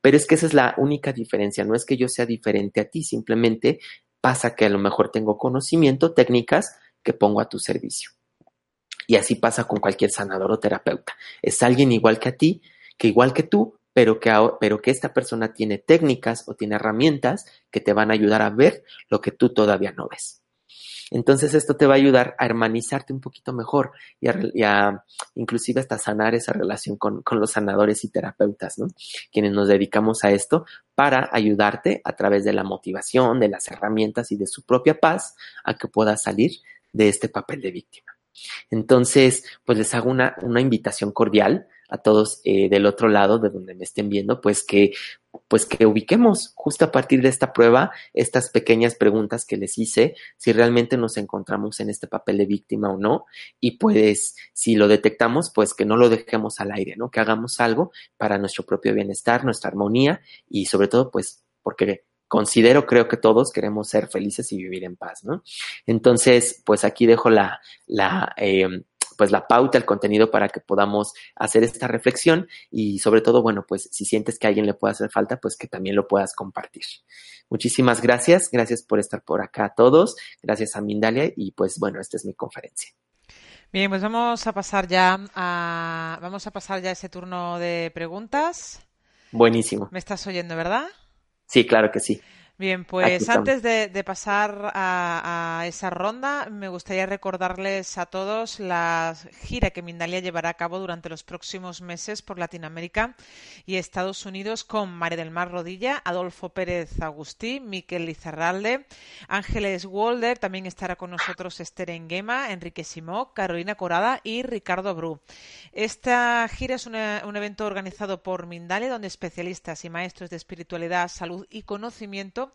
Pero es que esa es la única diferencia, no es que yo sea diferente a ti, simplemente pasa que a lo mejor tengo conocimiento, técnicas que pongo a tu servicio. Y así pasa con cualquier sanador o terapeuta. Es alguien igual que a ti, que igual que tú, pero que, pero que esta persona tiene técnicas o tiene herramientas que te van a ayudar a ver lo que tú todavía no ves. Entonces esto te va a ayudar a hermanizarte un poquito mejor y a, inclusive hasta sanar esa relación con, con, los sanadores y terapeutas, ¿no? Quienes nos dedicamos a esto para ayudarte a través de la motivación, de las herramientas y de su propia paz a que puedas salir de este papel de víctima. Entonces, pues les hago una, una invitación cordial a todos eh, del otro lado de donde me estén viendo, pues que, pues que ubiquemos justo a partir de esta prueba estas pequeñas preguntas que les hice, si realmente nos encontramos en este papel de víctima o no, y pues si lo detectamos, pues que no lo dejemos al aire, ¿no? Que hagamos algo para nuestro propio bienestar, nuestra armonía y sobre todo, pues porque considero, creo que todos queremos ser felices y vivir en paz, ¿no? Entonces, pues aquí dejo la, la, eh, pues la pauta, el contenido para que podamos hacer esta reflexión y sobre todo, bueno, pues si sientes que a alguien le puede hacer falta, pues que también lo puedas compartir. Muchísimas gracias, gracias por estar por acá a todos, gracias a Mindalia y pues bueno, esta es mi conferencia. Bien, pues vamos a pasar ya a vamos a pasar ya a ese turno de preguntas. Buenísimo. ¿Me estás oyendo, verdad? Sí, claro que sí. Bien, pues antes de, pasar a, esa ronda, me gustaría recordarles a todos la gira que Mindalia llevará a cabo durante los próximos meses por Latinoamérica y Estados Unidos con María del Mar Rodilla, Adolfo Pérez Agustí, Miquel Lizarralde, Ángeles Walder, también estará con nosotros Esther Enguema, Enrique Simó, Carolina Corada y Ricardo Bru. Esta gira es un evento organizado por Mindalia, donde especialistas y maestros de espiritualidad, salud y conocimiento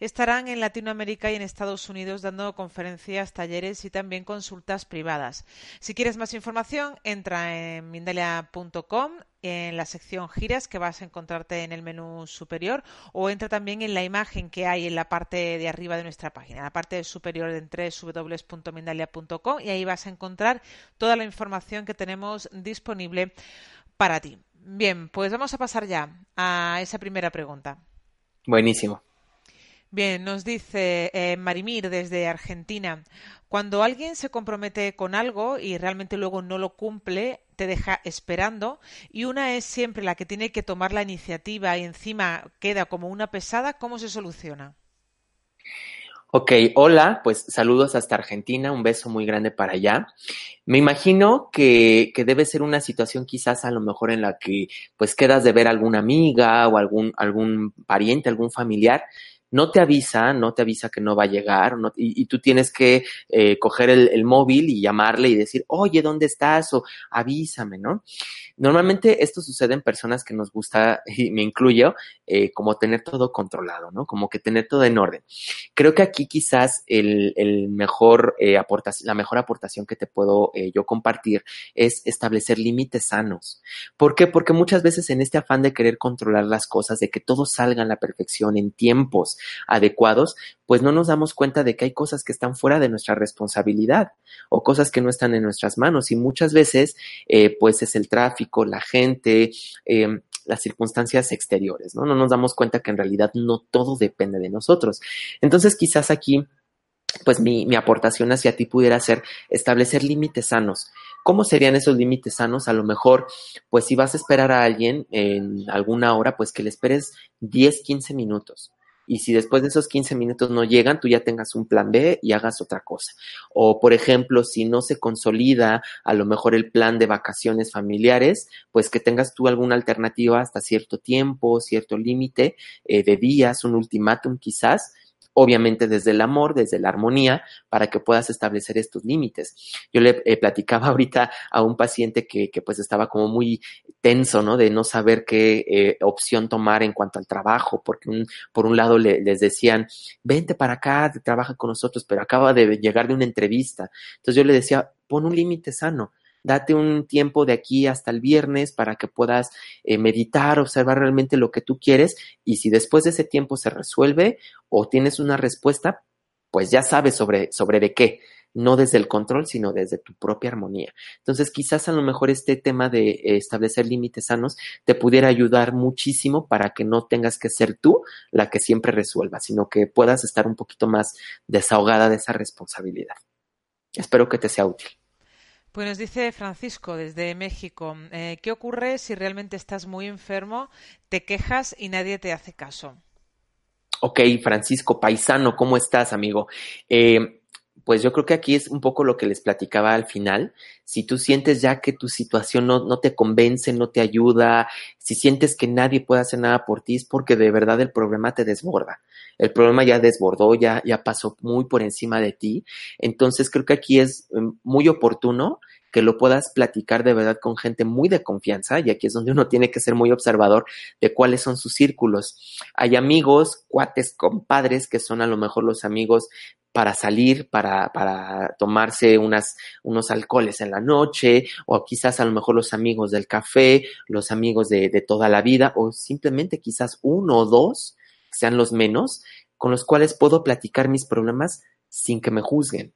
estarán en Latinoamérica y en Estados Unidos dando conferencias, talleres y también consultas privadas. Si quieres más información, entra en mindalia.com en la sección giras que vas a encontrarte en el menú superior o entra también en la imagen que hay en la parte de arriba de nuestra página, la parte superior en www.mindalia.com y ahí vas a encontrar toda la información que tenemos disponible para ti. Bien, pues vamos a pasar ya a esa primera pregunta. Buenísimo. Bien, nos dice eh, Marimir desde Argentina, cuando alguien se compromete con algo y realmente luego no lo cumple, te deja esperando y una es siempre la que tiene que tomar la iniciativa y encima queda como una pesada, ¿cómo se soluciona? Ok, hola, pues saludos hasta Argentina, un beso muy grande para allá. Me imagino que, que, debe ser una situación quizás a lo mejor en la que pues quedas de ver a alguna amiga o algún, algún pariente, algún familiar no te avisa, no te avisa que no va a llegar, y, tú tienes que eh, coger el, móvil y llamarle y decir, oye, ¿dónde estás? O avísame, ¿no? Normalmente esto sucede en personas que nos gusta, y me incluyo, eh, como tener todo controlado, ¿no? Como que tener todo en orden. Creo que aquí quizás el, el mejor eh, aportación, la mejor aportación que te puedo yo compartir es establecer límites sanos. ¿Por qué? Porque muchas veces en este afán de querer controlar las cosas, de que todo salga a la perfección en tiempos, adecuados, pues no nos damos cuenta de que hay cosas que están fuera de nuestra responsabilidad o cosas que no están en nuestras manos y muchas veces eh, pues es el tráfico, la gente, em, las circunstancias exteriores, ¿no? No nos damos cuenta que en realidad no todo depende de nosotros. Entonces quizás aquí pues mi, mi, aportación hacia ti pudiera ser establecer límites sanos. ¿Cómo serían esos límites sanos? A lo mejor, pues si vas a esperar a alguien en alguna hora, pues que le esperes 10, 15 minutos y si después de esos 15 minutos no llegan, tú ya tengas un plan B y hagas otra cosa. O, por ejemplo, si no se consolida a lo mejor el plan de vacaciones familiares, pues que tengas tú alguna alternativa hasta cierto tiempo, cierto límite eh, de días, un ultimátum quizás, obviamente desde el amor, desde la armonía, para que puedas establecer estos límites. Yo le eh, platicaba ahorita a un paciente que, que, pues estaba como muy tenso, ¿no? De no saber qué eh, opción tomar en cuanto al trabajo, porque por un lado le, les decían, vente para acá, trabaja con nosotros, pero acaba de llegar de una entrevista. Entonces yo le decía, pon un límite sano date un tiempo de aquí hasta el viernes para que puedas eh, meditar, observar realmente lo que tú quieres y si después de ese tiempo se resuelve o tienes una respuesta, pues ya sabes sobre, sobre de qué. no desde el control, sino desde tu propia armonía. Entonces, quizás a lo mejor este tema de eh, establecer límites sanos te pudiera ayudar muchísimo para que no tengas que ser tú la que siempre resuelva, sino que puedas estar un poquito más desahogada de esa responsabilidad. Espero que te sea útil. Pues nos dice Francisco desde México, eh, ¿qué ocurre si realmente estás muy enfermo, te quejas y nadie te hace caso? Ok, Francisco, paisano, ¿cómo estás, amigo? Eh, pues yo creo que aquí es un poco lo que les platicaba al final. Si tú sientes ya que tu situación no, no, te convence, no te ayuda, si sientes que nadie puede hacer nada por ti, es porque de verdad el problema te desborda. El problema ya desbordó, ya, ya pasó muy por encima de ti. Entonces creo que aquí es em, muy oportuno que lo puedas platicar de verdad con gente muy de confianza, y aquí es donde uno tiene que ser muy observador de cuáles son sus círculos. Hay amigos, cuates, compadres, que son a lo mejor los amigos para salir, para, para tomarse unas, unos alcoholes en la noche, o quizás a lo mejor los amigos del café, los amigos de, de toda la vida, o simplemente quizás uno o dos, sean los menos, con los cuales puedo platicar mis problemas sin que me juzguen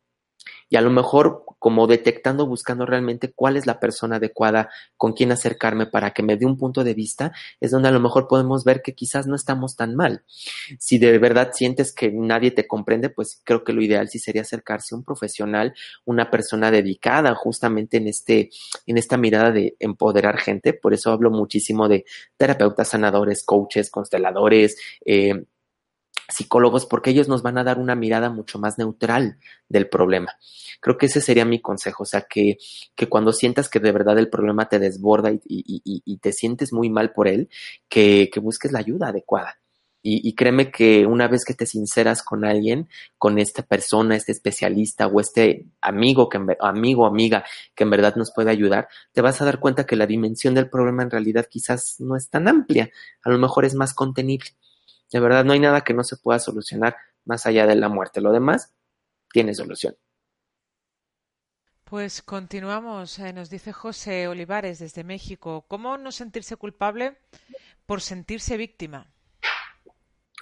y a lo mejor como detectando, buscando realmente cuál es la persona adecuada con quien acercarme para que me dé un punto de vista, es donde a lo mejor podemos ver que quizás no estamos tan mal. Si de verdad sientes que nadie te comprende, pues creo que lo ideal sí sería acercarse a un profesional, una persona dedicada justamente en este, en esta mirada de empoderar gente. Por eso hablo muchísimo de terapeutas sanadores, coaches, consteladores, eh, psicólogos porque ellos nos van a dar una mirada mucho más neutral del problema. Creo que ese sería mi consejo, o sea, que, que cuando sientas que de verdad el problema te desborda y, y, te sientes muy mal por él, que, que busques la ayuda adecuada. Y, créeme que una vez que te sinceras con alguien, con esta persona, este especialista o este amigo, que, amigo amiga que en verdad nos puede ayudar, te vas a dar cuenta que la dimensión del problema en realidad quizás no es tan amplia, a lo mejor es más contenible. De verdad, no hay nada que no se pueda solucionar más allá de la muerte. Lo demás tiene solución. Pues continuamos. Eh, nos dice José Olivares desde México. ¿Cómo no sentirse culpable por sentirse víctima?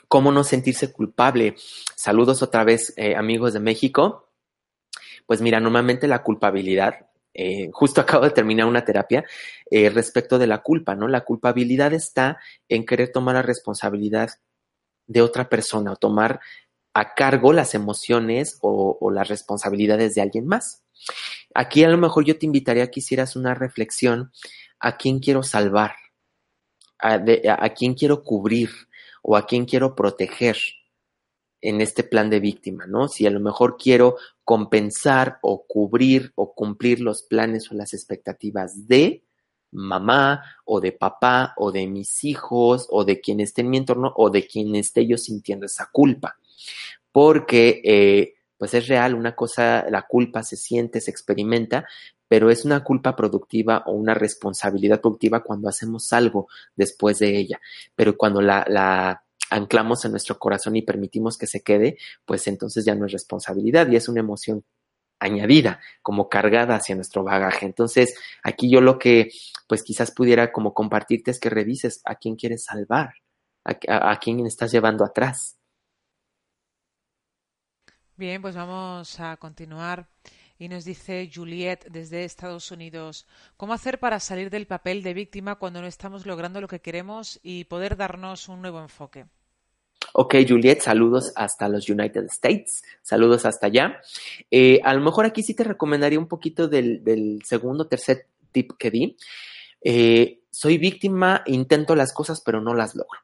¿Cómo no sentirse culpable? Saludos otra vez, eh, amigos de México. Pues mira, normalmente la culpabilidad, eh, justo acabo de terminar una terapia respecto de la culpa, ¿no? La culpabilidad está en querer tomar la responsabilidad de otra persona o tomar a cargo las emociones o, las responsabilidades de alguien más. Aquí a lo mejor yo te invitaría a que hicieras una reflexión a quién quiero salvar, a, a quién quiero cubrir o a quién quiero proteger en este plan de víctima, ¿no? Si a lo mejor quiero compensar o cubrir o cumplir los planes o las expectativas de, mamá o de papá o de mis hijos o de quien esté en mi entorno o de quien esté yo sintiendo esa culpa. Porque eh, pues es real, una cosa, la culpa se siente, se experimenta, pero es una culpa productiva o una responsabilidad productiva cuando hacemos algo después de ella. Pero cuando la, la anclamos en nuestro corazón y permitimos que se quede, pues entonces ya no es responsabilidad y es una emoción añadida, como cargada hacia nuestro bagaje. Entonces, aquí yo lo que, pues quizás pudiera como compartirte es que revises a quién quieres salvar, a, quién estás llevando atrás. Bien, pues vamos a continuar. Y nos dice Juliet desde Estados Unidos, ¿cómo hacer para salir del papel de víctima cuando no estamos logrando lo que queremos y poder darnos un nuevo enfoque? Ok, Juliet, saludos hasta los United States, saludos hasta allá. Eh, a lo mejor aquí sí te recomendaría un poquito del, del segundo, tercer tip que di. Eh, soy víctima, intento las cosas, pero no las logro.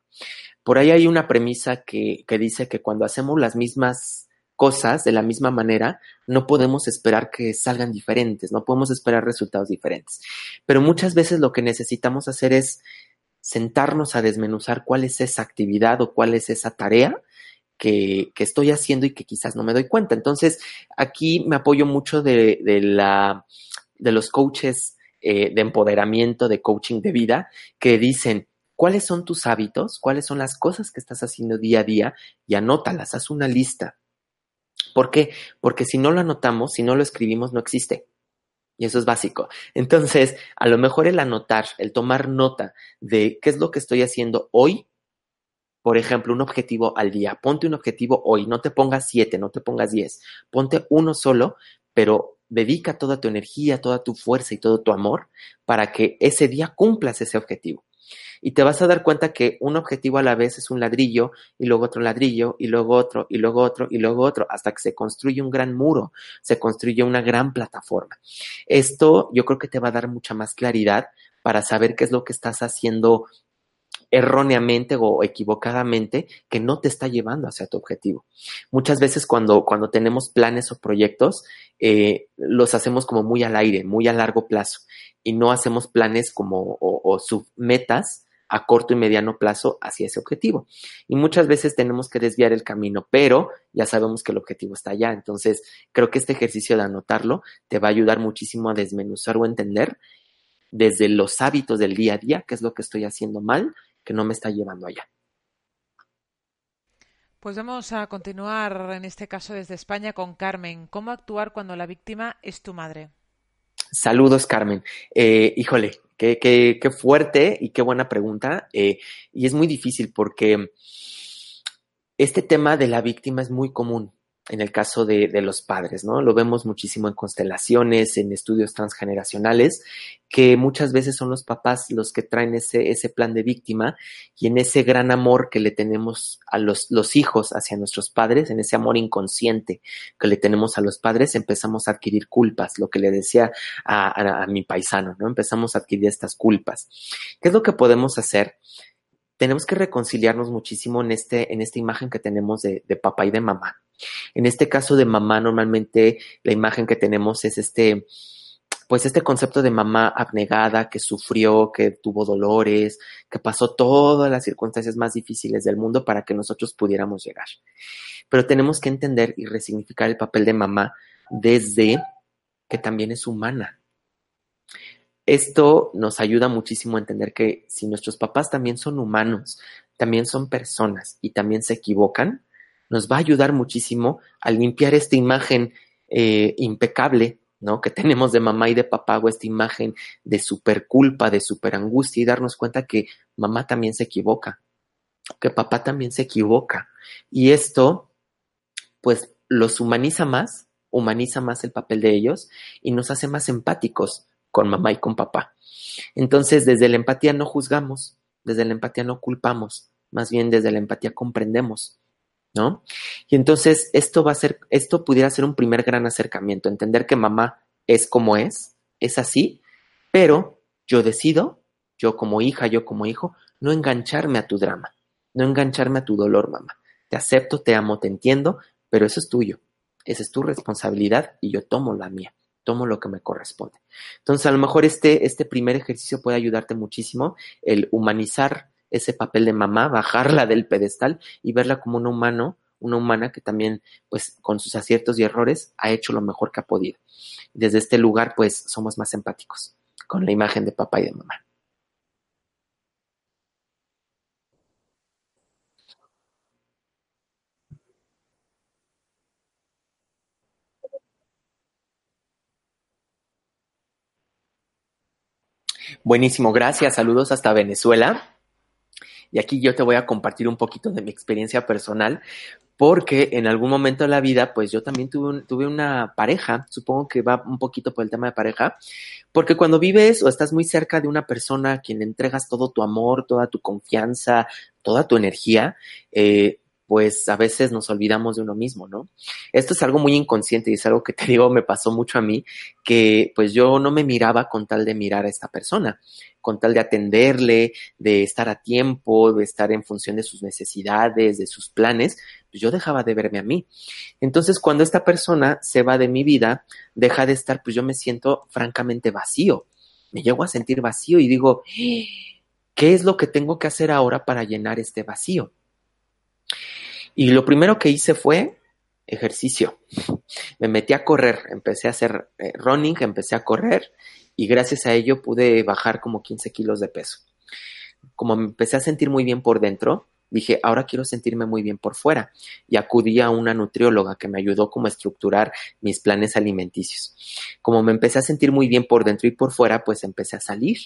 Por ahí hay una premisa que, que dice que cuando hacemos las mismas cosas de la misma manera, no podemos esperar que salgan diferentes, no podemos esperar resultados diferentes. Pero muchas veces lo que necesitamos hacer es sentarnos a desmenuzar cuál es esa actividad o cuál es esa tarea que, que, estoy haciendo y que quizás no me doy cuenta. Entonces, aquí me apoyo mucho de, de la, de los coaches eh, de empoderamiento, de coaching de vida, que dicen, ¿cuáles son tus hábitos? ¿Cuáles son las cosas que estás haciendo día a día? Y anótalas, haz una lista. ¿Por qué? Porque si no lo anotamos, si no lo escribimos, no existe. Y eso es básico. Entonces, a lo mejor el anotar, el tomar nota de qué es lo que estoy haciendo hoy, por ejemplo, un objetivo al día. Ponte un objetivo hoy, no te pongas siete, no te pongas diez. Ponte uno solo, pero dedica toda tu energía, toda tu fuerza y todo tu amor para que ese día cumplas ese objetivo. Y te vas a dar cuenta que un objetivo a la vez es un ladrillo y luego otro ladrillo y luego otro y luego otro y luego otro hasta que se construye un gran muro, se construye una gran plataforma. Esto yo creo que te va a dar mucha más claridad para saber qué es lo que estás haciendo erróneamente o equivocadamente que no te está llevando hacia tu objetivo. Muchas veces cuando, cuando tenemos planes o proyectos, eh, los hacemos como muy al aire, muy a largo plazo y no hacemos planes como o, o submetas a corto y mediano plazo hacia ese objetivo. Y muchas veces tenemos que desviar el camino, pero ya sabemos que el objetivo está allá. Entonces, creo que este ejercicio de anotarlo te va a ayudar muchísimo a desmenuzar o entender desde los hábitos del día a día qué es lo que estoy haciendo mal que no me está llevando allá. Pues vamos a continuar en este caso desde España con Carmen. ¿Cómo actuar cuando la víctima es tu madre? Saludos, Carmen. Eh, híjole, qué, qué, qué, fuerte y qué buena pregunta. Eh, y es muy difícil porque este tema de la víctima es muy común en el caso de, los padres, ¿no? Lo vemos muchísimo en constelaciones, en estudios transgeneracionales, que muchas veces son los papás los que traen ese, plan de víctima y en ese gran amor que le tenemos a los, hijos hacia nuestros padres, en ese amor inconsciente que le tenemos a los padres, empezamos a adquirir culpas, lo que le decía a, mi paisano, ¿no? Empezamos a adquirir estas culpas. ¿Qué es lo que podemos hacer? tenemos que reconciliarnos muchísimo en, este, en esta imagen que tenemos de, papá y de mamá. En este caso de mamá, normalmente la imagen que tenemos es este, pues este concepto de mamá abnegada, que sufrió, que tuvo dolores, que pasó todas las circunstancias más difíciles del mundo para que nosotros pudiéramos llegar. Pero tenemos que entender y resignificar el papel de mamá desde que también es humana, esto nos ayuda muchísimo a entender que si nuestros papás también son humanos, también son personas y también se equivocan, nos va a ayudar muchísimo a limpiar esta imagen eh, impecable, ¿no? Que tenemos de mamá y de papá o esta imagen de super culpa, de super angustia y darnos cuenta que mamá también se equivoca, que papá también se equivoca. Y esto, pues, los humaniza más, humaniza más el papel de ellos y nos hace más empáticos con mamá y con papá. Entonces, desde la empatía no juzgamos, desde la empatía no culpamos, más bien desde la empatía comprendemos, ¿no? Y entonces esto va a ser, esto pudiera ser un primer gran acercamiento, entender que mamá es como es, es así, pero yo decido, yo como hija, yo como hijo, no engancharme a tu drama, no engancharme a tu dolor, mamá. Te acepto, te amo, te entiendo, pero eso es tuyo, esa es tu responsabilidad y yo tomo la mía tomo lo que me corresponde. Entonces, a lo mejor este, este primer ejercicio puede ayudarte muchísimo, el humanizar ese papel de mamá, bajarla del pedestal y verla como un humano, una humana que también, pues, con sus aciertos y errores, ha hecho lo mejor que ha podido. Desde este lugar, pues, somos más empáticos con la imagen de papá y de mamá. Buenísimo, gracias. Saludos hasta Venezuela. Y aquí yo te voy a compartir un poquito de mi experiencia personal, porque en algún momento de la vida, pues yo también tuve, tuve una pareja, supongo que va un poquito por el tema de pareja, porque cuando vives o estás muy cerca de una persona a quien entregas todo tu amor, toda tu confianza, toda tu energía, eh, pues a veces nos olvidamos de uno mismo, ¿no? Esto es algo muy inconsciente y es algo que te digo, me pasó mucho a mí, que pues yo no me miraba con tal de mirar a esta persona, con tal de atenderle, de estar a tiempo, de estar en función de sus necesidades, de sus planes, pues yo dejaba de verme a mí. Entonces, cuando esta persona se va de mi vida, deja de estar, pues yo me siento francamente vacío. Me llego a sentir vacío y digo, ¿qué es lo que tengo que hacer ahora para llenar este vacío? Y lo primero que hice fue ejercicio. Me metí a correr, empecé a hacer eh, running, empecé a correr y gracias a ello pude bajar como 15 kilos de peso. Como me empecé a sentir muy bien por dentro, dije, ahora quiero sentirme muy bien por fuera. Y acudí a una nutrióloga que me ayudó como a estructurar mis planes alimenticios. Como me empecé a sentir muy bien por dentro y por fuera, pues empecé a salir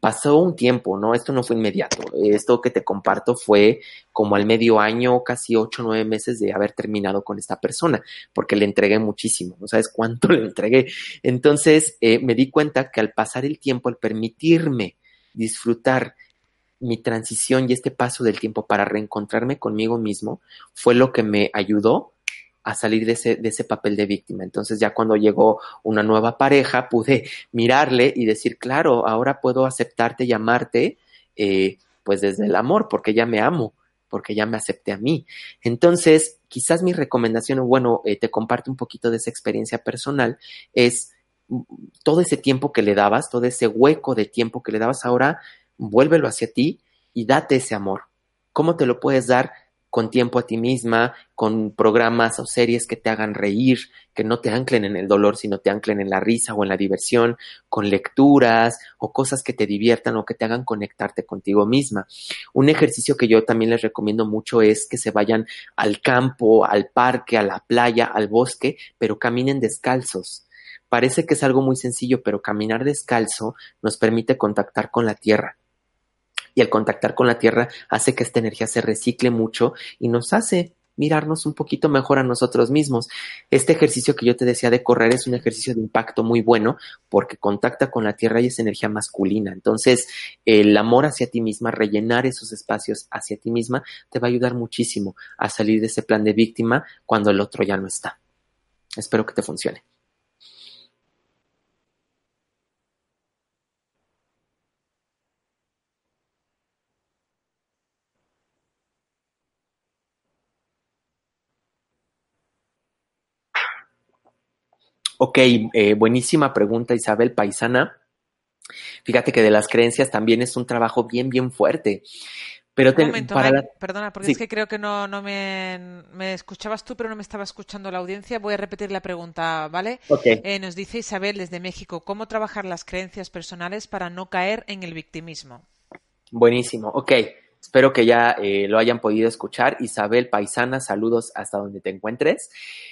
pasó un tiempo, ¿no? Esto no fue inmediato. Esto que te comparto fue como al medio año, casi ocho, nueve meses de haber terminado con esta persona, porque le entregué muchísimo. No sabes cuánto le entregué. Entonces eh, me di cuenta que al pasar el tiempo, al permitirme disfrutar mi transición y este paso del tiempo para reencontrarme conmigo mismo, fue lo que me ayudó a salir de ese, de ese papel de víctima. Entonces ya cuando llegó una nueva pareja pude mirarle y decir, claro, ahora puedo aceptarte y amarte eh, pues desde el amor, porque ya me amo, porque ya me acepté a mí. Entonces, quizás mi recomendación, bueno, eh, te comparto un poquito de esa experiencia personal, es mm, todo ese tiempo que le dabas, todo ese hueco de tiempo que le dabas ahora, vuélvelo hacia ti y date ese amor. ¿Cómo te lo puedes dar? Con tiempo a ti misma, con programas o series que te hagan reír, que no te anclen en el dolor, sino te anclen en la risa o en la diversión, con lecturas o cosas que te diviertan o que te hagan conectarte contigo misma. Un ejercicio que yo también les recomiendo mucho es que se vayan al campo, al parque, a la playa, al bosque, pero caminen descalzos. Parece que es algo muy sencillo, pero caminar descalzo nos permite contactar con la tierra y el contactar con la tierra hace que esta energía se recicle mucho y nos hace mirarnos un poquito mejor a nosotros mismos. Este ejercicio que yo te decía de correr es un ejercicio de impacto muy bueno porque contacta con la tierra y es energía masculina. Entonces, el amor hacia ti misma, rellenar esos espacios hacia ti misma, te va a ayudar muchísimo a salir de ese plan de víctima cuando el otro ya no está. Espero que te funcione. Ok, eh, buenísima pregunta Isabel Paisana. Fíjate que de las creencias también es un trabajo bien, bien fuerte. Pero un momento, perdona, porque es que creo que no, no me, me, escuchabas tú, pero no me estaba escuchando la audiencia. Voy a repetir la pregunta, ¿vale? Okay. Eh, nos dice Isabel desde México, ¿cómo trabajar las creencias personales para no caer en el victimismo? Buenísimo, ok. Espero que ya eh, lo hayan podido escuchar. Isabel Paisana, saludos hasta donde te encuentres.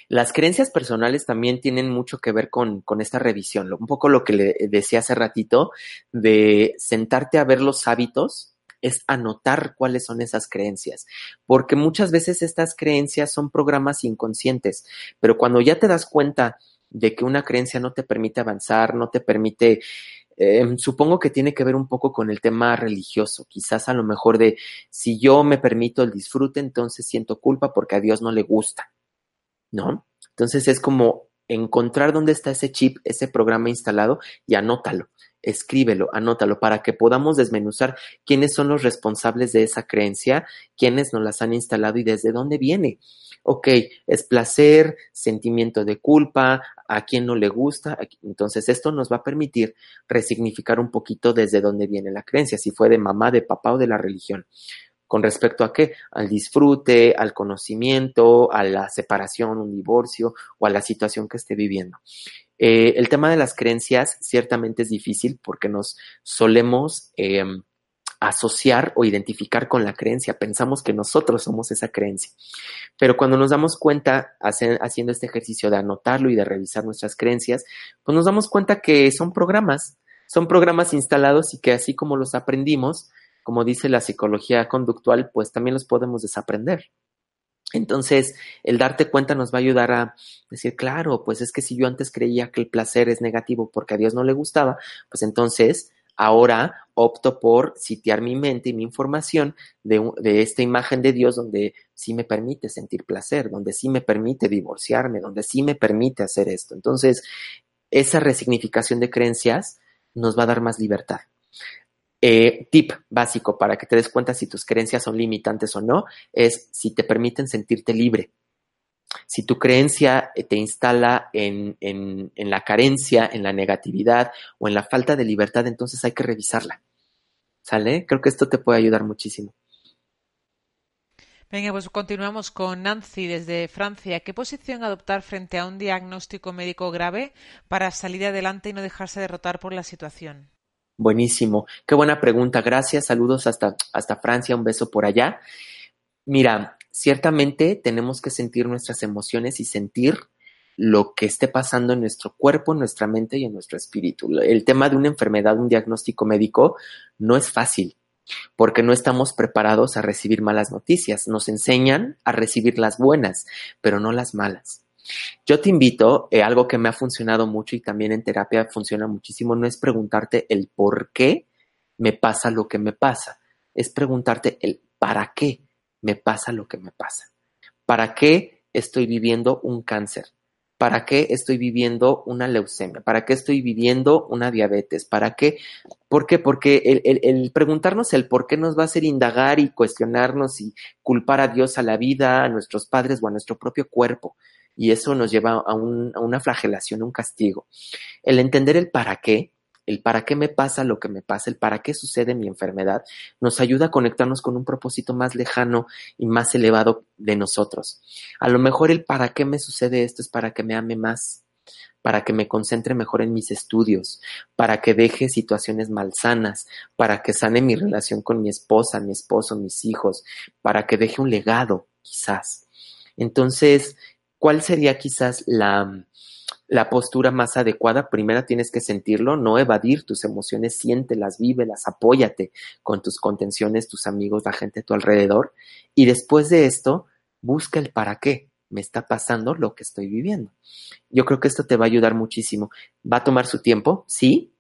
Las creencias personales también tienen mucho que ver con, con esta revisión. Un poco lo que le decía hace ratito de sentarte a ver los hábitos es anotar cuáles son esas creencias, porque muchas veces estas creencias son programas inconscientes, pero cuando ya te das cuenta de que una creencia no te permite avanzar, no te permite Em, supongo que tiene que ver un poco con el tema religioso, quizás a lo mejor de si yo me permito el disfrute, entonces siento culpa porque a Dios no le gusta, ¿no? Entonces es como encontrar dónde está ese chip, ese programa instalado y anótalo, escríbelo, anótalo para que podamos desmenuzar quiénes son los responsables de esa creencia, quiénes nos las han instalado y desde dónde viene ok, es placer, sentimiento de culpa, a quien no le gusta. Entonces, esto nos va a permitir resignificar un poquito desde dónde viene la creencia, si fue de mamá, de papá o de la religión. ¿Con respecto a qué? Al disfrute, al conocimiento, a la separación, un divorcio o a la situación que esté viviendo. Eh, el tema de las creencias ciertamente es difícil porque nos solemos eh, asociar o identificar con la creencia. Pensamos que nosotros somos esa creencia. Pero cuando nos damos cuenta, haciendo este ejercicio de anotarlo y de revisar nuestras creencias, pues nos damos cuenta que son programas, son programas instalados y que así como los aprendimos, como dice la psicología conductual, pues también los podemos desaprender. Entonces, el darte cuenta nos va a ayudar a decir, claro, pues es que si yo antes creía que el placer es negativo porque a Dios no le gustaba, pues entonces Ahora opto por sitiar mi mente y mi información de, de, esta imagen de Dios donde sí me permite sentir placer, donde sí me permite divorciarme, donde sí me permite hacer esto. Entonces, esa resignificación de creencias nos va a dar más libertad. Eh, tip básico para que te des cuenta si tus creencias son limitantes o no es si te permiten sentirte libre si tu creencia eh, te instala en, en, en, la carencia, en la negatividad o en la falta de libertad, entonces hay que revisarla. ¿Sale? Creo que esto te puede ayudar muchísimo. Venga, pues continuamos con Nancy desde Francia. ¿Qué posición adoptar frente a un diagnóstico médico grave para salir adelante y no dejarse derrotar por la situación? Buenísimo. Qué buena pregunta. Gracias. Saludos hasta, hasta Francia. Un beso por allá. Mira, ciertamente tenemos que sentir nuestras emociones y sentir lo que esté pasando en nuestro cuerpo, en nuestra mente y en nuestro espíritu. El tema de una enfermedad, un diagnóstico médico, no es fácil porque no estamos preparados a recibir malas noticias. Nos enseñan a recibir las buenas, pero no las malas. Yo te invito, eh, algo que me ha funcionado mucho y también en terapia funciona muchísimo, no es preguntarte el por qué me pasa lo que me pasa, es preguntarte el para qué me pasa lo que me pasa. ¿Para qué estoy viviendo un cáncer? ¿Para qué estoy viviendo una leucemia? ¿Para qué estoy viviendo una diabetes? ¿Para qué? ¿Por qué? Porque el, preguntarnos el por qué nos va a hacer indagar y cuestionarnos y culpar a Dios, a la vida, a nuestros padres o a nuestro propio cuerpo. Y eso nos lleva a, una flagelación, a un castigo. El entender el para qué el para qué me pasa lo que me pasa, el para qué sucede mi enfermedad, nos ayuda a conectarnos con un propósito más lejano y más elevado de nosotros. A lo mejor el para qué me sucede esto es para que me ame más, para que me concentre mejor en mis estudios, para que deje situaciones malsanas, para que sane mi relación con mi esposa, mi esposo, mis hijos, para que deje un legado, quizás. Entonces, ¿cuál sería quizás la, la postura más adecuada, primero tienes que sentirlo, no evadir tus emociones, siéntelas, vívelas, apóyate con tus contenciones, tus amigos, la gente a tu alrededor. Y después de esto, busca el para qué me está pasando lo que estoy viviendo. Yo creo que esto te va a ayudar muchísimo. ¿Va a tomar su tiempo? Sí,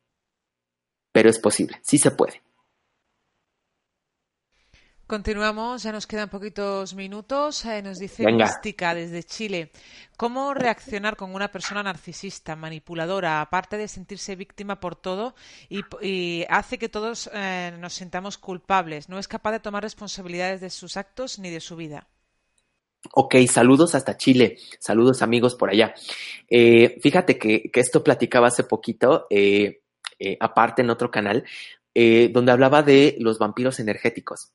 pero es posible, sí se puede. Continuamos, ya nos quedan poquitos minutos. Eh, nos dice Mística desde Chile. ¿Cómo reaccionar con una persona narcisista, manipuladora, aparte de sentirse víctima por todo y, hace que todos eh, nos sintamos culpables? No es capaz de tomar responsabilidades de sus actos ni de su vida. Ok, saludos hasta Chile, saludos amigos por allá. Eh, fíjate que, esto platicaba hace poquito, aparte en otro canal, eh, donde hablaba de los vampiros energéticos.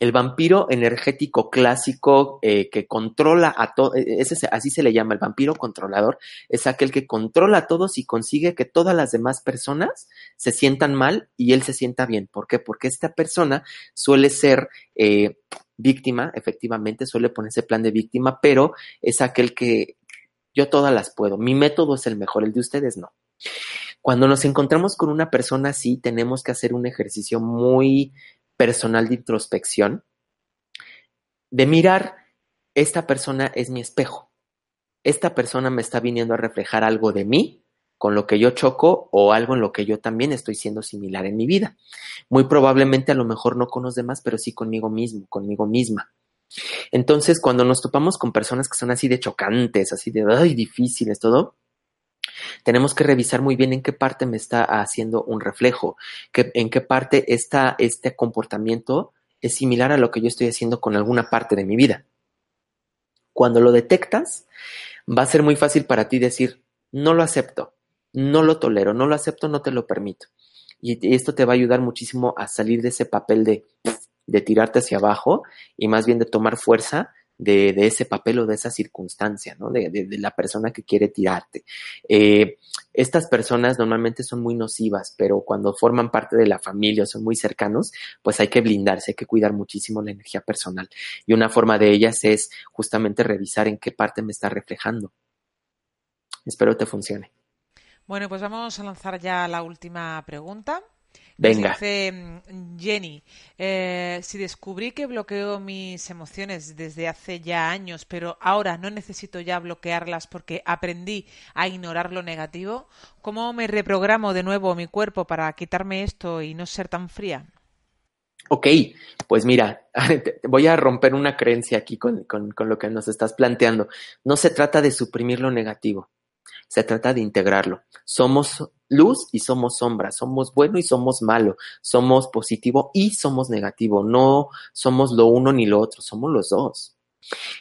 El vampiro energético clásico eh, que controla a todos, e, así se le llama, el vampiro controlador, es aquel que controla a todos y consigue que todas las demás personas se sientan mal y él se sienta bien. ¿Por qué? Porque esta persona suele ser eh, víctima, efectivamente, suele ponerse plan de víctima, pero es aquel que yo todas las puedo. Mi método es el mejor, el de ustedes no. Cuando nos encontramos con una persona así, tenemos que hacer un ejercicio muy personal de introspección, de mirar, esta persona es mi espejo. Esta persona me está viniendo a reflejar algo de mí con lo que yo choco o algo en lo que yo también estoy siendo similar en mi vida. Muy probablemente a lo mejor no con los demás, pero sí conmigo mismo, conmigo misma. Entonces, cuando nos topamos con personas que son así de chocantes, así de, ay, difíciles, todo, tenemos que revisar muy bien en qué parte me está haciendo un reflejo, en qué parte está este comportamiento es similar a lo que yo estoy haciendo con alguna parte de mi vida. Cuando lo detectas, va a ser muy fácil para ti decir, no lo acepto, no lo tolero, no lo acepto, no te lo permito. Y esto te va a ayudar muchísimo a salir de ese papel de, de tirarte hacia abajo y más bien de tomar fuerza de, de, ese papel o de esa circunstancia, ¿no? De, de, la persona que quiere tirarte. Eh, estas personas normalmente son muy nocivas, pero cuando forman parte de la familia o son muy cercanos, pues hay que blindarse, hay que cuidar muchísimo la energía personal. Y una forma de ellas es justamente revisar en qué parte me está reflejando. Espero te funcione. Bueno, pues vamos a lanzar ya la última pregunta. Venga. Dice mm, Jenny, eh, si descubrí que bloqueo mis emociones desde hace ya años, pero ahora no necesito ya bloquearlas porque aprendí a ignorar lo negativo, ¿cómo me reprogramo de nuevo mi cuerpo para quitarme esto y no ser tan fría? Ok, pues mira, voy a romper una creencia aquí con, con, con lo que nos estás planteando. No se trata de suprimir lo negativo se trata de integrarlo. Somos luz y somos sombra, somos bueno y somos malo, somos positivo y somos negativo, no somos lo uno ni lo otro, somos los dos.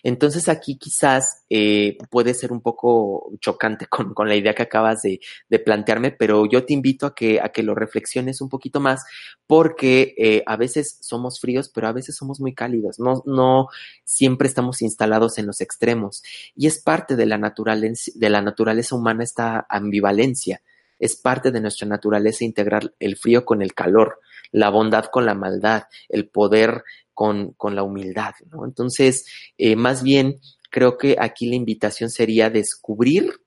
Entonces aquí quizás eh, puede ser un poco chocante con, la idea que acabas de, plantearme, pero yo te invito a que, lo reflexiones un poquito más porque eh, a veces somos fríos, pero a veces somos muy cálidos, no, no siempre estamos instalados en los extremos y es parte de la de la naturaleza humana esta ambivalencia, es parte de nuestra naturaleza integrar el frío con el calor, la bondad con la maldad, el poder con, con la humildad, ¿no? Entonces, eh, más bien creo que aquí la invitación sería descubrir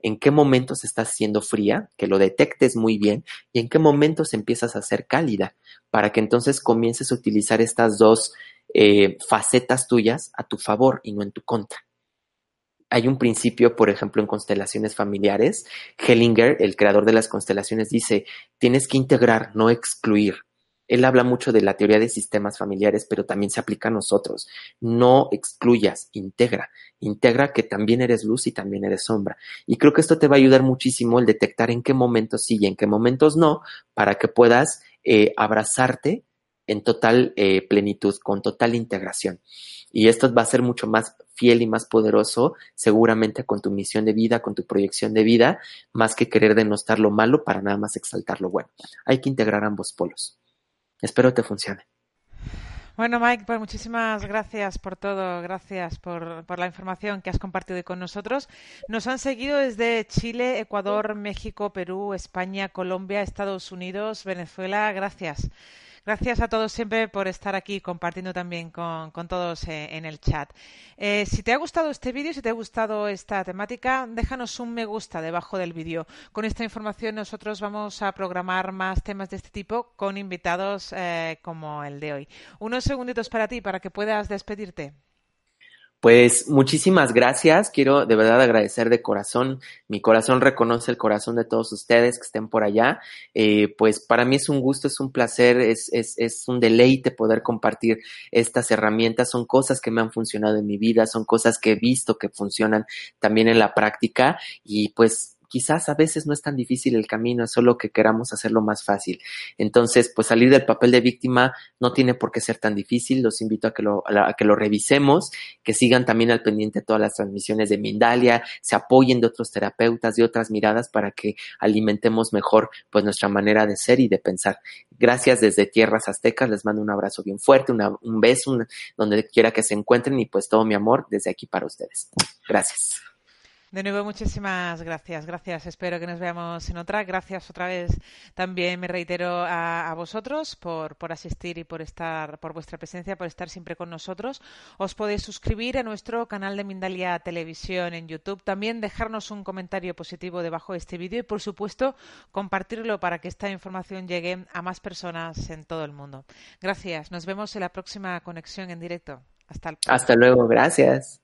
en qué momentos estás siendo fría, que lo detectes muy bien, y en qué momentos empiezas a ser cálida, para que entonces comiences a utilizar estas dos eh, facetas tuyas a tu favor y no en tu contra. Hay un principio, por ejemplo, en constelaciones familiares. Hellinger, el creador de las constelaciones, dice, tienes que integrar, no excluir. Él habla mucho de la teoría de sistemas familiares, pero también se aplica a nosotros. No excluyas, integra. Integra que también eres luz y también eres sombra. Y creo que esto te va a ayudar muchísimo el detectar en qué momentos sí y en qué momentos no, para que puedas eh, abrazarte en total eh, plenitud, con total integración. Y esto va a ser mucho más fiel y más poderoso, seguramente con tu misión de vida, con tu proyección de vida, más que querer denostar lo malo para nada más exaltar lo bueno. Hay que integrar ambos polos. Espero te funcione. Bueno, Mike, pues muchísimas gracias por todo, gracias por, por, la información que has compartido con nosotros. Nos han seguido desde Chile, Ecuador, México, Perú, España, Colombia, Estados Unidos, Venezuela. Gracias. Gracias a todos siempre por estar aquí compartiendo también con, todos eh, en el chat. Eh, si te ha gustado este vídeo, si te ha gustado esta temática, déjanos un me gusta debajo del vídeo. Con esta información nosotros vamos a programar más temas de este tipo con invitados eh, como el de hoy. Unos segunditos para ti, para que puedas despedirte. Pues muchísimas gracias. Quiero de verdad agradecer de corazón. Mi corazón reconoce el corazón de todos ustedes que estén por allá. Eh, pues para mí es un gusto, es un placer, es, es, es un deleite poder compartir estas herramientas. Son cosas que me han funcionado en mi vida, son cosas que he visto que funcionan también en la práctica y pues quizás a veces no es tan difícil el camino, es solo que queramos hacerlo más fácil. Entonces, pues salir del papel de víctima no tiene por qué ser tan difícil. Los invito a que lo, revisemos, que sigan también al pendiente todas las transmisiones de Mindalia, se apoyen de otros terapeutas, de otras miradas para que alimentemos mejor pues nuestra manera de ser y de pensar. Gracias desde Tierras Aztecas, les mando un abrazo bien fuerte, un beso, donde quiera que se encuentren y pues todo mi amor desde aquí para ustedes. Gracias. De nuevo, muchísimas gracias. Gracias. Espero que nos veamos en otra. Gracias otra vez. También me reitero a, vosotros por, por, asistir y por estar, por vuestra presencia, por estar siempre con nosotros. Os podéis suscribir a nuestro canal de Mindalia Televisión en YouTube. También dejarnos un comentario positivo debajo de este vídeo y, por supuesto, compartirlo para que esta información llegue a más personas en todo el mundo. Gracias. Nos vemos en la próxima conexión en directo. Hasta, Hasta luego. Gracias.